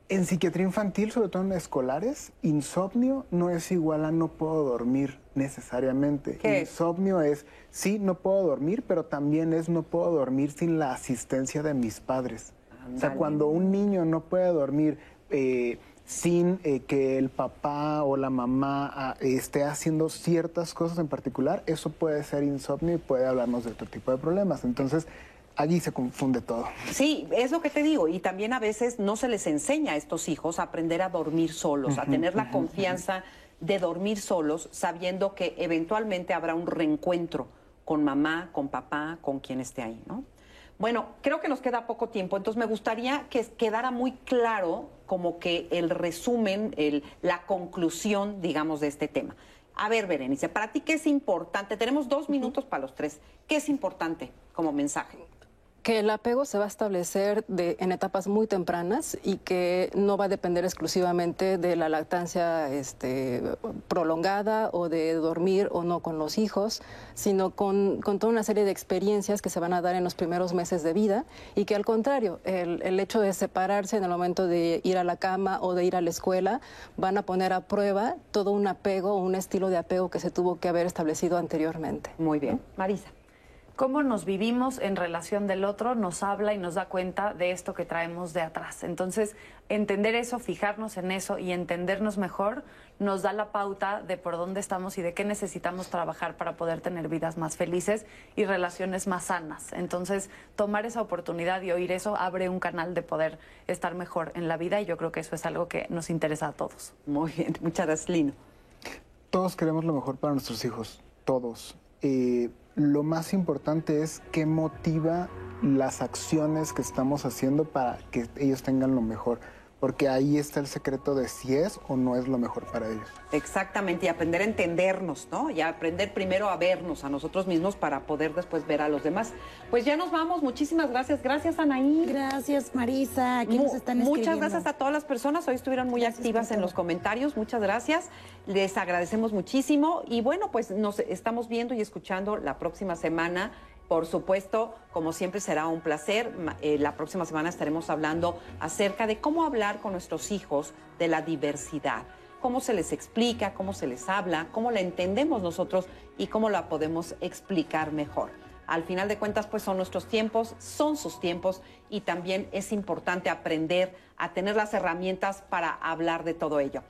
Speaker 5: en psiquiatría infantil, sobre todo en escolares, insomnio no es igual a no puedo dormir necesariamente. Insomnio es, sí, no puedo dormir, pero también es no puedo dormir sin la asistencia de mis padres. O sea, cuando un niño no puede dormir eh, sin eh, que el papá o la mamá ah, esté haciendo ciertas cosas en particular, eso puede ser insomnio y puede hablarnos de otro tipo de problemas. Entonces, allí se confunde todo.
Speaker 2: Sí, es lo que te digo. Y también a veces no se les enseña a estos hijos a aprender a dormir solos, a tener la confianza de dormir solos, sabiendo que eventualmente habrá un reencuentro con mamá, con papá, con quien esté ahí, ¿no? Bueno, creo que nos queda poco tiempo, entonces me gustaría que quedara muy claro como que el resumen, el, la conclusión, digamos, de este tema. A ver, Berenice, para ti, ¿qué es importante? Tenemos dos minutos para los tres. ¿Qué es importante como mensaje?
Speaker 6: Que el apego se va a establecer de, en etapas muy tempranas y que no va a depender exclusivamente de la lactancia este, prolongada o de dormir o no con los hijos, sino con, con toda una serie de experiencias que se van a dar en los primeros meses de vida y que al contrario, el, el hecho de separarse en el momento de ir a la cama o de ir a la escuela van a poner a prueba todo un apego o un estilo de apego que se tuvo que haber establecido anteriormente.
Speaker 2: Muy bien. Marisa.
Speaker 4: Cómo nos vivimos en relación del otro nos habla y nos da cuenta de esto que traemos de atrás. Entonces, entender eso, fijarnos en eso y entendernos mejor nos da la pauta de por dónde estamos y de qué necesitamos trabajar para poder tener vidas más felices y relaciones más sanas. Entonces, tomar esa oportunidad y oír eso abre un canal de poder estar mejor en la vida y yo creo que eso es algo que nos interesa a todos.
Speaker 2: Muy bien, muchas gracias, Lino.
Speaker 5: Todos queremos lo mejor para nuestros hijos, todos. Eh, lo más importante es qué motiva las acciones que estamos haciendo para que ellos tengan lo mejor, porque ahí está el secreto de si es o no es lo mejor para ellos.
Speaker 2: Exactamente, y aprender a entendernos, ¿no? Y aprender primero a vernos a nosotros mismos para poder después ver a los demás. Pues ya nos vamos, muchísimas gracias. Gracias, Anaí.
Speaker 3: Gracias, Marisa. Aquí
Speaker 2: Mu-
Speaker 3: nos están
Speaker 2: Muchas gracias a todas las personas. Hoy estuvieron muy
Speaker 3: Gracias
Speaker 2: activas en los comentarios. Muchas gracias. Les agradecemos muchísimo. Y bueno, pues nos estamos viendo y escuchando la próxima semana. Por supuesto, como siempre será un placer. Eh, la próxima semana estaremos hablando acerca de cómo hablar con nuestros hijos de la diversidad. Cómo se les explica, cómo se les habla, cómo la entendemos nosotros y cómo la podemos explicar mejor. Al final de cuentas, pues son nuestros tiempos, son sus tiempos y también es importante aprender a tener las herramientas para hablar de todo ello.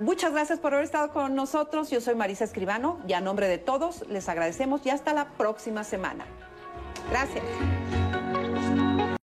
Speaker 2: Muchas gracias por haber estado con nosotros. Yo soy Marisa Escribano y a nombre de todos les agradecemos y hasta la próxima semana. Gracias.